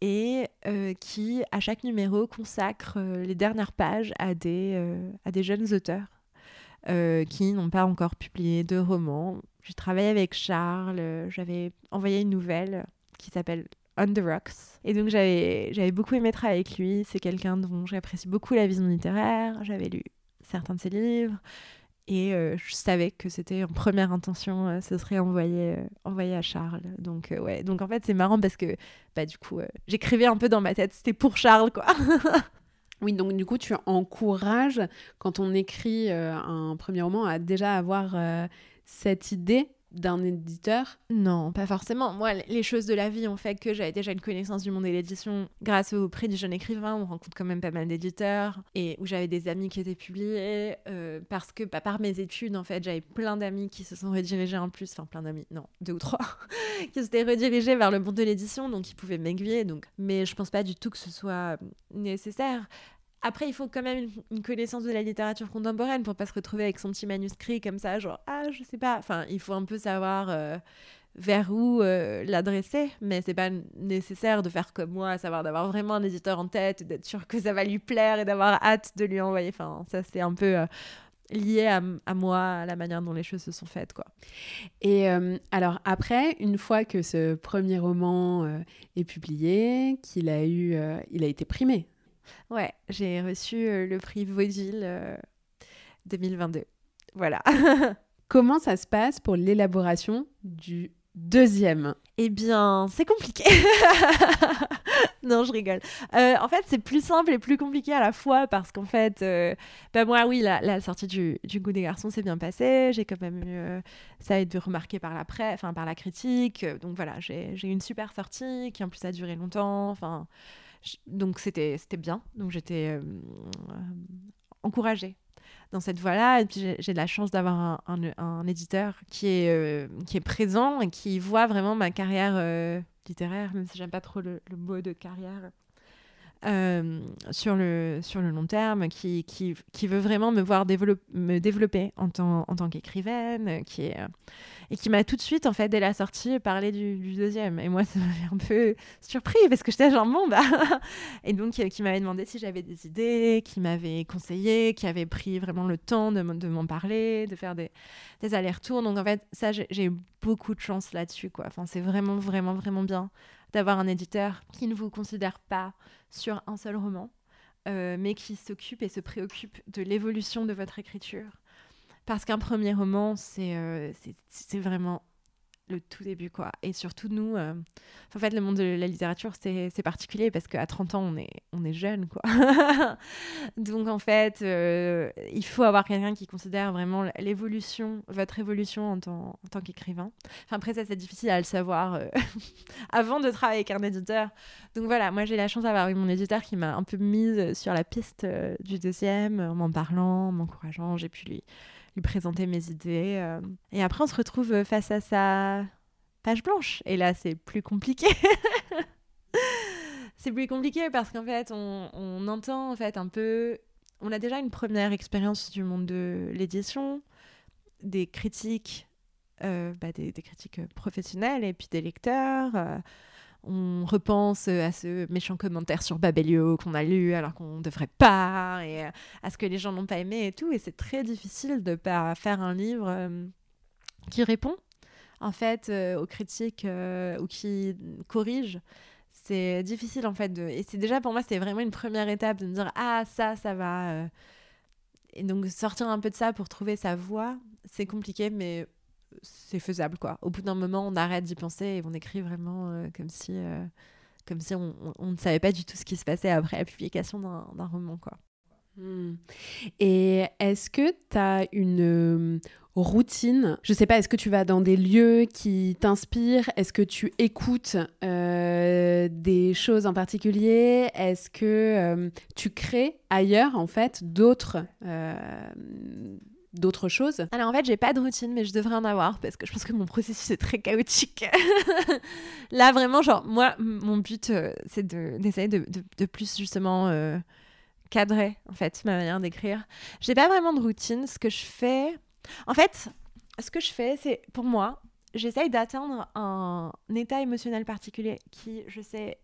et qui, à chaque numéro, consacre les dernières pages à des, à des jeunes auteurs qui n'ont pas encore publié de romans. J'ai travaillé avec Charles, j'avais envoyé une nouvelle qui s'appelle On the Rocks. Et donc j'avais, j'avais beaucoup aimé travailler avec lui. C'est quelqu'un dont j'apprécie beaucoup la vision littéraire. J'avais lu certains de ses livres. Et euh, je savais que c'était en première intention, euh, ce serait envoyé, euh, envoyé à Charles. Donc, ouais. Donc, en fait, c'est marrant parce que, bah, du coup, j'écrivais un peu dans ma tête, c'était pour Charles, quoi. oui, donc, du coup, tu encourages, quand on écrit un premier roman, à déjà avoir cette idée d'un éditeur? Non, pas forcément. Moi, les choses de la vie ont fait que j'avais déjà une connaissance du monde de l'édition grâce au prix du jeune écrivain. On rencontre quand même pas mal d'éditeurs et où j'avais des amis qui étaient publiés euh, parce que bah, par mes études, en fait, j'avais plein d'amis qui se sont redirigés en plus, enfin plein d'amis, non, deux ou trois, qui s'étaient redirigés vers le monde de l'édition, donc ils pouvaient m'aiguiller. Donc, mais je pense pas du tout que ce soit nécessaire. Après, il faut quand même une, connaissance de la littérature contemporaine pour pas se retrouver avec son petit manuscrit comme ça, genre ah je sais pas. Enfin, il faut un peu savoir euh, vers où euh, l'adresser, mais c'est pas nécessaire de faire comme moi, savoir d'avoir vraiment un éditeur en tête, d'être sûr que ça va lui plaire et d'avoir hâte de lui envoyer. Enfin, ça c'est un peu euh, lié à, à, moi, à la manière dont les choses se sont faites, quoi. Et alors après, une fois que ce premier roman est publié, qu'il a eu, il a été primé Ouais, j'ai reçu euh, le prix Vaudeville 2022. Euh, voilà. Comment ça se passe pour l'élaboration du deuxième? Eh bien, c'est compliqué. non, je rigole. Euh, en fait, c'est plus simple et plus compliqué à la fois parce qu'en fait, bah moi, oui, la, sortie du, du, Goût des garçons s'est bien passée. J'ai quand même eu, ça a été remarqué par la presse, enfin par la critique. Donc voilà, j'ai eu une super sortie qui en plus a duré longtemps. Enfin, donc c'était bien. Donc j'étais euh, encouragée. dans cette voie-là. Et puis j'ai de la chance d'avoir un, un, éditeur qui est, qui est présent et qui voit vraiment ma carrière littéraire, même si j'aime pas trop le, le, mot de carrière. Euh, sur, le, sur le long terme, qui, qui, qui veut vraiment me voir me développer en tant, en tant qu'écrivaine, qui est, euh, et qui m'a tout de suite, en fait, dès la sortie, parlé du, deuxième. Et moi, ça m'avait un peu surpris, parce que j'étais genre, bon, bah... Et donc, euh, qui m'avait demandé si j'avais des idées, qui m'avait conseillé, qui avait pris vraiment le temps de, de m'en parler, de faire des, des allers-retours. Donc, en fait, ça, j'ai eu beaucoup de chance là-dessus, quoi. Enfin, c'est vraiment, vraiment, vraiment bien d'avoir un éditeur qui ne vous considère pas sur un seul roman, euh, mais qui s'occupe et se préoccupe de l'évolution de votre écriture. Parce qu'un premier roman, c'est euh, vraiment le tout début, quoi. Et surtout, nous, euh, en fait, le monde de la littérature, c'est particulier parce qu'à 30 ans, on est, on est jeune, quoi. Donc, en fait, euh, il faut avoir quelqu'un qui considère vraiment l'évolution, votre évolution en tant, en tant qu'écrivain. Enfin, après, ça, c'est difficile à le savoir euh, avant de travailler avec un éditeur. Donc, voilà, moi, j'ai la chance d'avoir eu mon éditeur qui m'a un peu mise sur la piste du deuxième, en m'en parlant, en m'encourageant. J'ai pu lui lui présenter mes idées. Euh. Et après, on se retrouve face à sa page blanche. Et là, c'est plus compliqué. c'est plus compliqué parce qu'en fait, on, entend en fait un peu. On a déjà une première expérience du monde de l'édition, des critiques, euh, bah, des, critiques professionnelles et puis des lecteurs. Euh, on repense euh, à ce méchant commentaire sur Babelio qu'on a lu alors qu'on ne devrait pas, et euh, à ce que les gens n'ont pas aimé et tout. Et c'est très difficile de pas faire un livre euh, qui répond en fait aux critiques ou qui corrige. C'est difficile en fait de... Et c'est déjà pour moi, c'est vraiment une première étape de me dire ah ça, ça va. Et donc sortir un peu de ça pour trouver sa voix, c'est compliqué, mais c'est faisable quoi. Au bout d'un moment, on arrête d'y penser et on écrit vraiment euh, comme si, euh, comme si on, on, ne savait pas du tout ce qui se passait après la publication d'un roman quoi. Hmm. Et est-ce que tu as une euh, routine? Je sais pas, est-ce que tu vas dans des lieux qui t'inspirent? Est-ce que tu écoutes des choses en particulier? Est-ce que tu crées ailleurs en fait d'autres d'autres choses Alors en fait, j'ai pas de routine, mais je devrais en avoir parce que je pense que mon processus est très chaotique. Là, vraiment, genre, moi, mon but, euh, c'est d'essayer de, de, plus justement euh, cadrer en fait ma manière d'écrire. J'ai pas vraiment de routine. Ce que je fais, en fait, ce que je fais, c'est pour moi, j'essaye d'atteindre un état émotionnel particulier qui, je sais,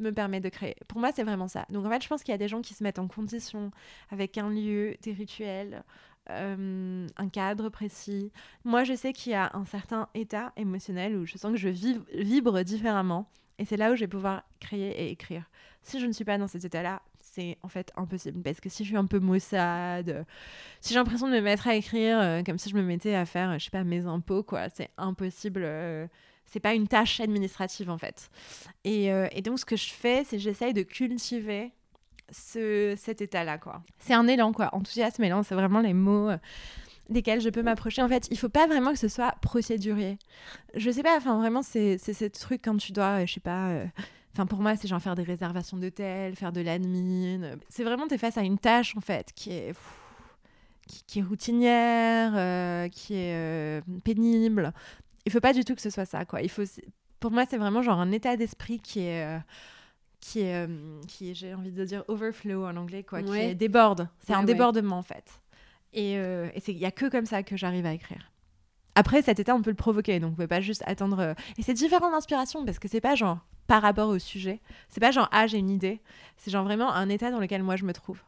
me permet de créer. Pour moi, c'est vraiment ça. Donc en fait, je pense qu'il y a des gens qui se mettent en condition avec un lieu, des rituels, euh, un cadre précis. Moi, je sais qu'il y a un certain état émotionnel où je sens que je vibre différemment. Et c'est là où je vais pouvoir créer et écrire. Si je ne suis pas dans cet état-là, c'est en fait impossible. Parce que si je suis un peu maussade, si j'ai l'impression de me mettre à écrire euh, comme si je me mettais à faire, je sais pas, mes impôts, quoi, c'est impossible. Euh, c'est pas une tâche administrative en fait. Et, et donc, ce que je fais, c'est j'essaye de cultiver ce, cet état-là, quoi. C'est un élan, quoi. Enthousiasme, élan, c'est vraiment les mots euh, desquels je peux m'approcher. En fait, il faut pas vraiment que ce soit procédurier. Je sais pas, enfin, vraiment, c'est ce truc quand tu dois, euh, je sais pas... Euh, enfin, pour moi, c'est genre faire des réservations d'hôtel, faire de l'admin. C'est vraiment, tu es face à une tâche, en fait, qui est, qui, est routinière, qui est pénible. Il faut pas du tout que ce soit ça, quoi. Il faut, pour moi, c'est vraiment genre un état d'esprit qui est qui est, euh, qui j'ai envie de dire overflow en anglais, quoi, qui déborde. C'est un débordement en fait. Et euh, il n'y a que comme ça que j'arrive à écrire. Après, cet état, on peut le provoquer, donc on peut pas juste attendre. Euh, et c'est différent d'inspiration parce que c'est pas genre par rapport au sujet. C'est pas genre ah j'ai une idée. C'est genre vraiment un état dans lequel moi je me trouve.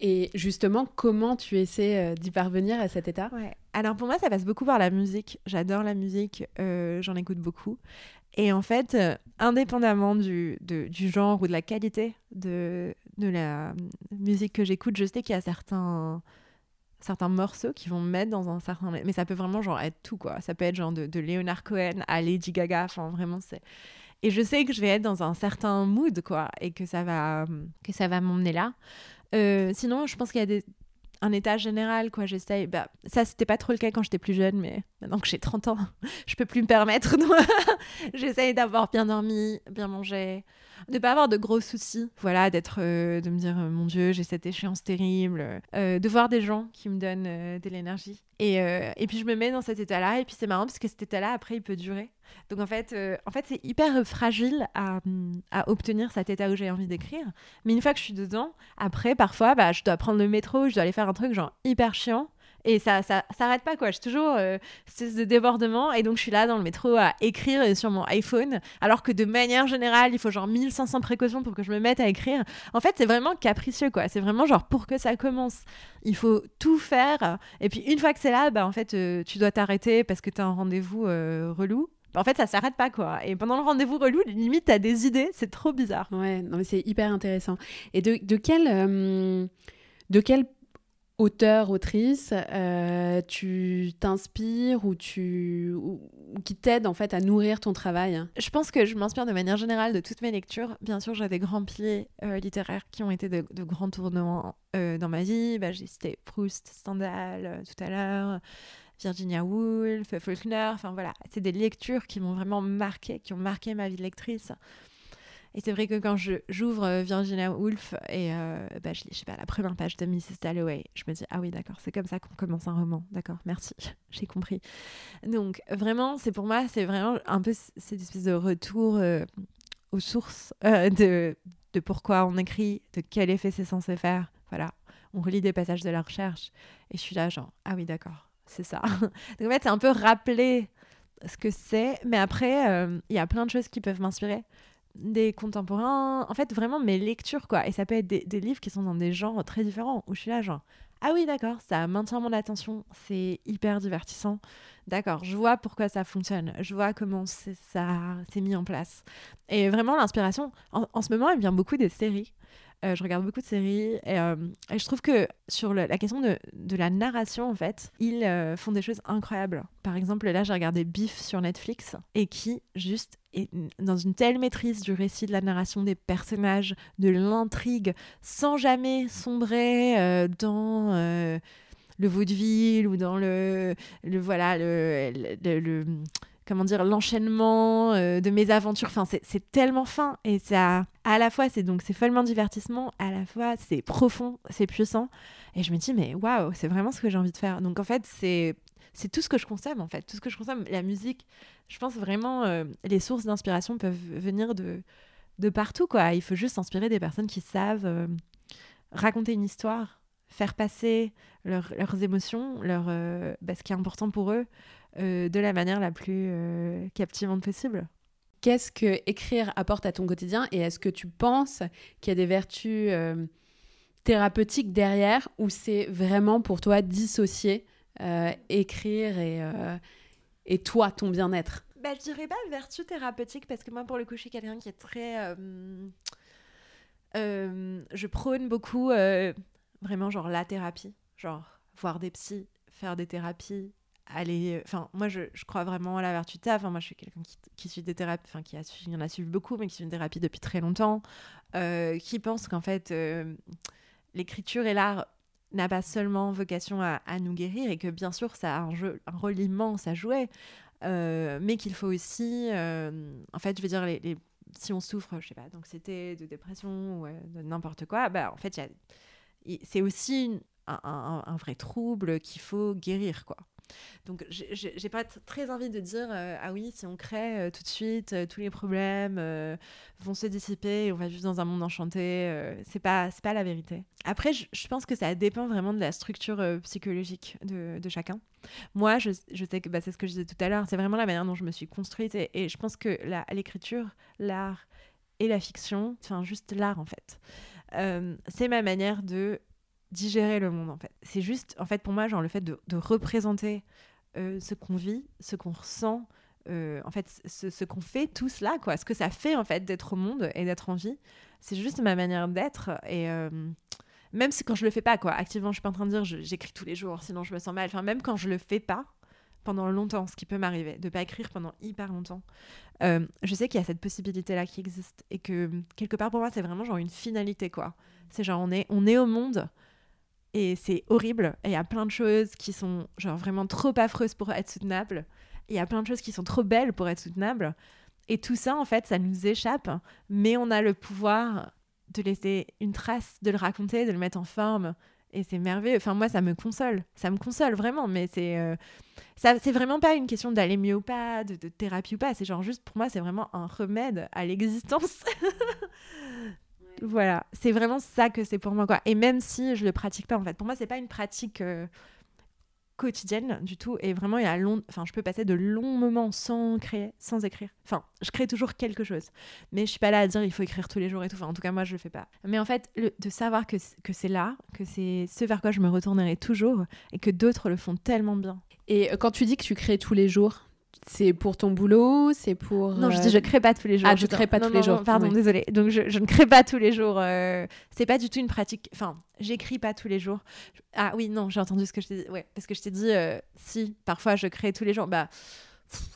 Et justement, comment tu essaies d'y parvenir à cet état? Ouais. Alors pour moi, ça passe beaucoup par la musique. J'adore la musique, j'en écoute beaucoup. Et en fait, euh, indépendamment du, du, genre ou de la qualité de, de la musique que j'écoute, je sais qu'il y a certains, certains morceaux qui vont me mettre dans un certain... Mais ça peut vraiment genre être tout, quoi. Ça peut être genre de, de Leonard Cohen à Lady Gaga. Enfin, vraiment, c'est... Et je sais que je vais être dans un certain mood, quoi, et que ça va, que ça va m'emmener là. Euh, sinon, je pense qu'il y a des, un état général, quoi. J'essaye. Bah, ça, c'était pas trop le cas quand j'étais plus jeune, mais maintenant que j'ai 30 ans, je peux plus me permettre. J'essaye d'avoir bien dormi, bien mangé, de pas avoir de gros soucis. Voilà, d'être, euh, de me dire, euh, mon Dieu, j'ai cette échéance terrible. Euh, de voir des gens qui me donnent de l'énergie. Et, et puis, je me mets dans cet état-là. Et puis, c'est marrant parce que cet état-là, après, il peut durer. Donc en fait, en fait c'est hyper fragile à, à, obtenir cet état où j'ai envie d'écrire. Mais une fois que je suis dedans, après, parfois, bah, je dois prendre le métro, je dois aller faire un truc genre hyper chiant. Et ça, ça s'arrête pas, quoi. J'ai toujours euh, ce débordement. Et donc, je suis là dans le métro à écrire sur mon iPhone. Alors que de manière générale, il faut genre 1500 précautions pour que je me mette à écrire. En fait, c'est vraiment capricieux, quoi. C'est vraiment genre pour que ça commence. Il faut tout faire. Et puis, une fois que c'est là, bah, en fait, euh, tu dois t'arrêter parce que tu as un rendez-vous euh, relou. En fait, ça s'arrête pas, quoi. Et pendant le rendez-vous relou, limite, t'as des idées. C'est trop bizarre. Ouais, non, mais c'est hyper intéressant. Et de, de quel. de quel auteur, autrice, euh, tu t'inspires ou, tu, qui t'aide en fait à nourrir ton travail? Je pense que je m'inspire de manière générale de toutes mes lectures. Bien sûr, j'ai des grands piliers euh, littéraires qui ont été de, grands tournants euh, dans ma vie. Bah, j'ai cité Proust, Stendhal tout à l'heure. Virginia Woolf, Faulkner, enfin voilà, c'est des lectures qui m'ont vraiment marqué, qui ont marqué ma vie de lectrice. Et c'est vrai que quand j'ouvre euh, Virginia Woolf et euh, bah, je lis, je sais pas, la première page de Mrs. Dalloway, je me dis, ah oui, d'accord, c'est comme ça qu'on commence un roman. D'accord, merci, j'ai compris. Donc, vraiment, c'est pour moi, c'est vraiment un peu cette espèce de retour euh, aux sources de, de pourquoi on écrit, de quel effet c'est censé faire. Voilà, on relit des passages de la recherche et je suis là, genre, ah oui, d'accord, c'est ça. Donc, en fait, c'est un peu rappeler ce que c'est, mais après, il y a plein de choses qui peuvent m'inspirer des contemporains, en fait vraiment mes lectures quoi. Et ça peut être des, livres qui sont dans des genres très différents où je suis là genre ah oui d'accord ça maintient mon attention, c'est hyper divertissant, d'accord je vois pourquoi ça fonctionne, je vois comment ça s'est mis en place. Et vraiment l'inspiration en, en, ce moment elle vient beaucoup des séries. Euh, je regarde beaucoup de séries euh, et, je trouve que sur la question de, la narration, en fait, ils euh, font des choses incroyables. Par exemple, là, j'ai regardé Beef sur Netflix et qui, juste, est dans une telle maîtrise du récit, de la narration, des personnages, de l'intrigue, sans jamais sombrer dans le vaudeville ou dans le, voilà, le comment dire l'enchaînement euh, de mes aventures. Enfin c'est tellement fin et ça à la fois c'est donc c'est follement divertissement à la fois c'est profond c'est puissant. Et je me dis mais waouh c'est vraiment ce que j'ai envie de faire. Donc en fait c'est c'est tout ce que je consomme en fait. Tout ce que je consomme la musique je pense vraiment euh, les sources d'inspiration peuvent venir de de partout quoi. Il faut juste inspirer des personnes qui savent euh, raconter une histoire faire passer leurs émotions leur bah, ce qui est important pour eux de la manière la plus euh, captivante possible. Qu'est-ce que écrire apporte à ton quotidien et est-ce que tu penses qu'il y a des vertus euh, thérapeutiques derrière ou c'est vraiment pour toi dissocier écrire et, et toi, ton bien-être? Bah, Je dirais pas vertu thérapeutique parce que moi, pour le coup, je suis quelqu'un qui est très. je prône beaucoup vraiment genre la thérapie, genre voir des psys, faire des thérapies, aller. Enfin, moi, je, je, crois vraiment à la vertu de ça. Enfin, moi, je suis quelqu'un qui, qui, suit des thérapies, enfin, qui a y en a suivi beaucoup, mais qui suit une thérapie depuis très longtemps, euh, qui pense qu'en fait, euh, l'écriture et l'art n'a pas seulement vocation à, nous guérir et que bien sûr, ça a un, jeu, un rôle immense à jouer, euh, mais qu'il faut aussi. en fait, je veux dire, les, si on souffre, je sais pas, d'anxiété, de dépression ou de n'importe quoi, bah, en fait, c'est aussi un, un, vrai trouble qu'il faut guérir, quoi. Donc, j'ai pas très envie de dire euh, ah oui, si on crée euh, tout de suite, euh, tous les problèmes vont se dissiper et on va vivre dans un monde enchanté. c'est pas pas la vérité. Après, je, pense que ça dépend vraiment de la structure psychologique de, chacun. Moi, je, sais que bah, c'est ce que je disais tout à l'heure. C'est vraiment la manière dont je me suis construite et, et je pense que l'écriture, l'art et la fiction, enfin juste l'art en fait, c'est ma manière de digérer le monde en fait. C'est juste, en fait, pour moi, genre le fait de, représenter euh, ce qu'on vit, ce qu'on ressent, euh, en fait, ce, qu'on fait tout cela, quoi, ce que ça fait en fait d'être au monde et d'être en vie, c'est juste ma manière d'être et euh, même si quand je le fais pas, quoi, activement, je suis pas en train de dire j'écris tous les jours, sinon je me sens mal. Enfin, même quand je le fais pas pendant longtemps, ce qui peut m'arriver, de pas écrire pendant hyper longtemps, je sais qu'il y a cette possibilité là qui existe et que quelque part pour moi c'est vraiment genre une finalité quoi. C'est genre on est on est au monde Et c'est horrible. Il y a plein de choses qui sont genre vraiment trop affreuses pour être soutenables. Il y a plein de choses qui sont trop belles pour être soutenables. Et tout ça, en fait, ça nous échappe. Mais on a le pouvoir de laisser une trace, de le raconter, de le mettre en forme. Et c'est merveilleux. Enfin, moi, ça me console. Ça me console vraiment. Mais c'est euh, vraiment pas une question d'aller mieux ou pas, de, de thérapie ou pas. C'est genre juste, pour moi, c'est vraiment un remède à l'existence. voilà. C'est vraiment ça que c'est pour moi, quoi. Et même si je le pratique pas, en fait, pour moi, c'est pas une pratique. euh, quotidienne du tout et vraiment il y a long enfin je peux passer de longs moments sans créer sans écrire enfin je crée toujours quelque chose mais je suis pas là à dire il faut écrire tous les jours et tout enfin en tout cas moi je le fais pas mais en fait le- de savoir que, que c'est là que c'est ce vers quoi je me retournerai toujours et que d'autres le font tellement bien Et euh, quand tu dis que tu crées tous les jours, c'est pour ton boulot, c'est pour... non je euh, dis je crée pas tous les jours Ah, putain. crées pas Non, tous non, les non, jours, pardon oui. désolée donc je, je ne crée pas tous les jours euh, c'est pas du tout une pratique enfin j'écris pas tous les jours ah oui non j'ai entendu ce que je t'ai dit ouais parce que je t'ai dit euh, si parfois je crée tous les jours bah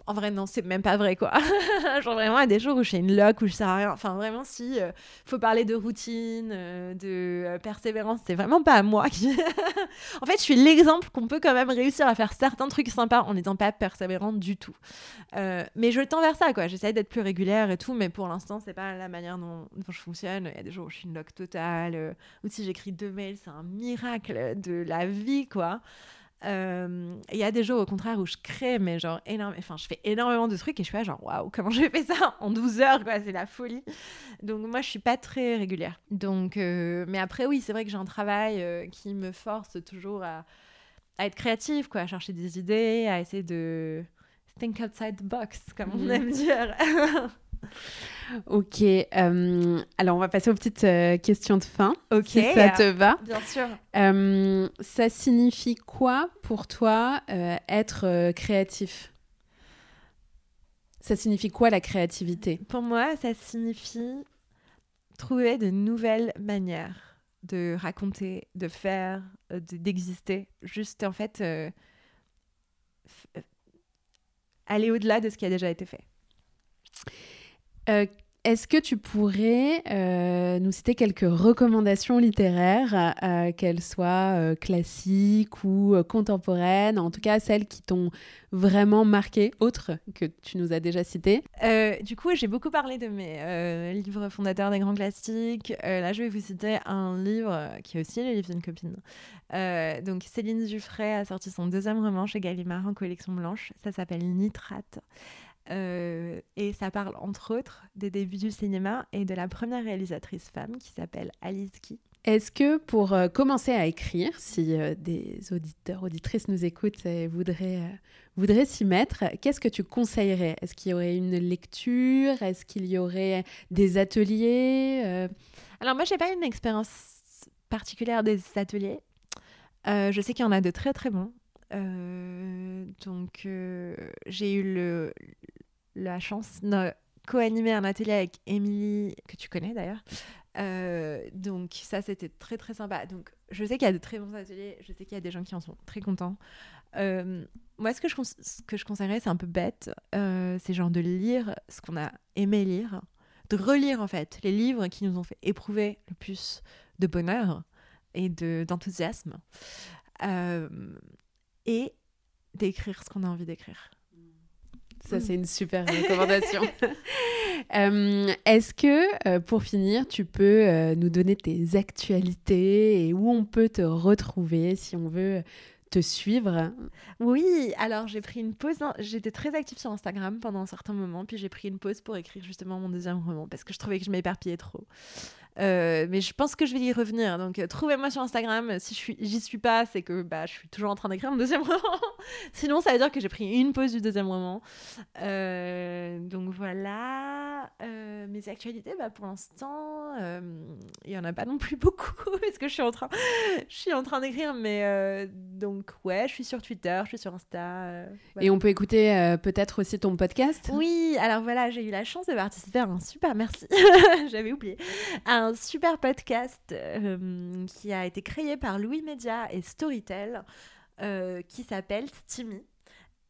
en vrai non c'est même pas vrai quoi genre vraiment il y a des jours où je fais une loc où je sers à rien enfin vraiment si euh, faut parler de routine euh, de euh, persévérance c'est vraiment pas à moi qui en fait je suis l'exemple qu'on peut quand même réussir à faire certains trucs sympas en n'étant pas persévérante du tout euh, mais je tends vers ça, quoi. J'essaie d'être plus régulière et tout, mais pour l'instant, c'est pas la manière dont, dont je fonctionne. Il y a des jours où je suis une loque totale, ou si j'écris deux mails, c'est un miracle de la vie, quoi. Euh, il y a des jours, au contraire, où je crée, mais genre, énorme, enfin, je fais énormément de trucs et je fais genre, waouh, comment j'ai fait ça en 12 heures, quoi, c'est la folie. Donc, moi, je suis pas très régulière. Donc, euh, mais après, oui, c'est vrai que j'ai un travail euh, qui me force toujours à, à être créative, quoi, à chercher des idées, à essayer de think outside the box, comme on Mhm. aime dire. Ok, euh, alors on va passer aux petites euh, questions de fin, ok. si ça te va. Bien sûr. Euh, ça signifie quoi pour toi être créatif? Ça signifie quoi la créativité? Pour moi, ça signifie trouver de nouvelles manières de raconter, de faire, de- d'exister. Juste, en fait, aller au-delà de ce qui a déjà été fait. Euh, Est-ce que tu pourrais euh, nous citer quelques recommandations littéraires, euh, qu'elles soient classiques ou contemporaines, en tout cas celles qui t'ont vraiment marqué, autres que tu nous as déjà citées? Du coup, j'ai beaucoup parlé de mes livres fondateurs des grands classiques. Là, je vais vous citer un livre qui est aussi le livre d'une copine. Donc, Céline Giffray a sorti son deuxième roman chez Gallimard en collection blanche. Ça s'appelle Nitrate. Euh, et ça parle entre autres des débuts du cinéma et de la première réalisatrice femme qui s'appelle Alice Guy. Est-ce que pour euh, commencer à écrire, si euh, des auditeurs, auditrices nous écoutent et voudraient, voudraient s'y mettre, qu'est-ce que tu conseillerais? Est-ce qu'il y aurait une lecture? Est-ce qu'il y aurait des ateliers Alors moi, j'ai pas une expérience particulière des ateliers. Je sais qu'il y en a de très très bons. Euh, donc euh, j'ai eu le, la chance de co-animer un atelier avec Émilie, que tu connais d'ailleurs. Euh, donc ça c'était très très sympa. Donc je sais qu'il y a de très bons ateliers, je sais qu'il y a des gens qui en sont très contents. Moi ce que je, ce que je conseillerais c'est un peu bête, c'est genre de lire ce qu'on a aimé lire de relire en fait les livres qui nous ont fait éprouver le plus de bonheur et de d'enthousiasme Euh, et d'écrire ce qu'on a envie d'écrire. Ça, c'est une super recommandation. Euh, Est-ce que, euh, pour finir, tu peux euh, nous donner tes actualités et où on peut te retrouver si on veut te suivre Oui, alors j'ai pris une pause. J'étais très active sur Instagram pendant un certain moment, puis j'ai pris une pause pour écrire justement mon deuxième roman parce que je trouvais que je m'éparpillais trop. Euh, mais je pense que je vais y revenir. Donc euh, trouvez-moi sur Instagram. Si je suis, j'y suis pas, c'est que bah, je suis toujours en train d'écrire mon deuxième roman. Sinon, ça veut dire que j'ai pris une pause du deuxième roman. Euh, donc voilà. Euh, mes actualités, bah, pour l'instant, euh, il y en a pas non plus beaucoup parce que je suis en train, je suis en train d'écrire. Mais euh, donc ouais, je suis sur Twitter, je suis sur Insta. euh, voilà. Et on peut écouter euh, peut-être aussi ton podcast? Oui, alors voilà, j'ai eu la chance de participer à un super, merci, j'avais oublié, à un super podcast euh, qui a été créé par Louis Media et Storytel, euh, qui s'appelle Steamy.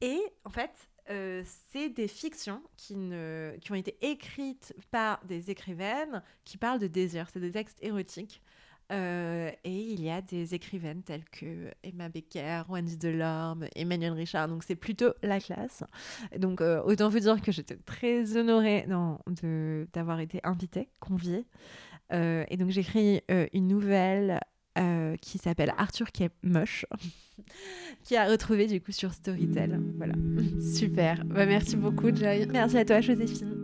Et en fait, euh, c'est des fictions qui, ont été écrites par des écrivaines qui parlent de désir. C'est des textes érotiques. Euh, et il y a des écrivaines telles que Emma Becker, Wendy Delorme, Emmanuel Richard. Donc c'est plutôt la classe. Donc euh, autant vous dire que j'étais très honorée d'avoir été invitée, conviée. Et donc j'écris une nouvelle qui s'appelle Arthur qui est moche, qui a retrouvé du coup sur Storytel. Voilà. Super. Bah, merci beaucoup, Joy. Merci à toi, Joséphine.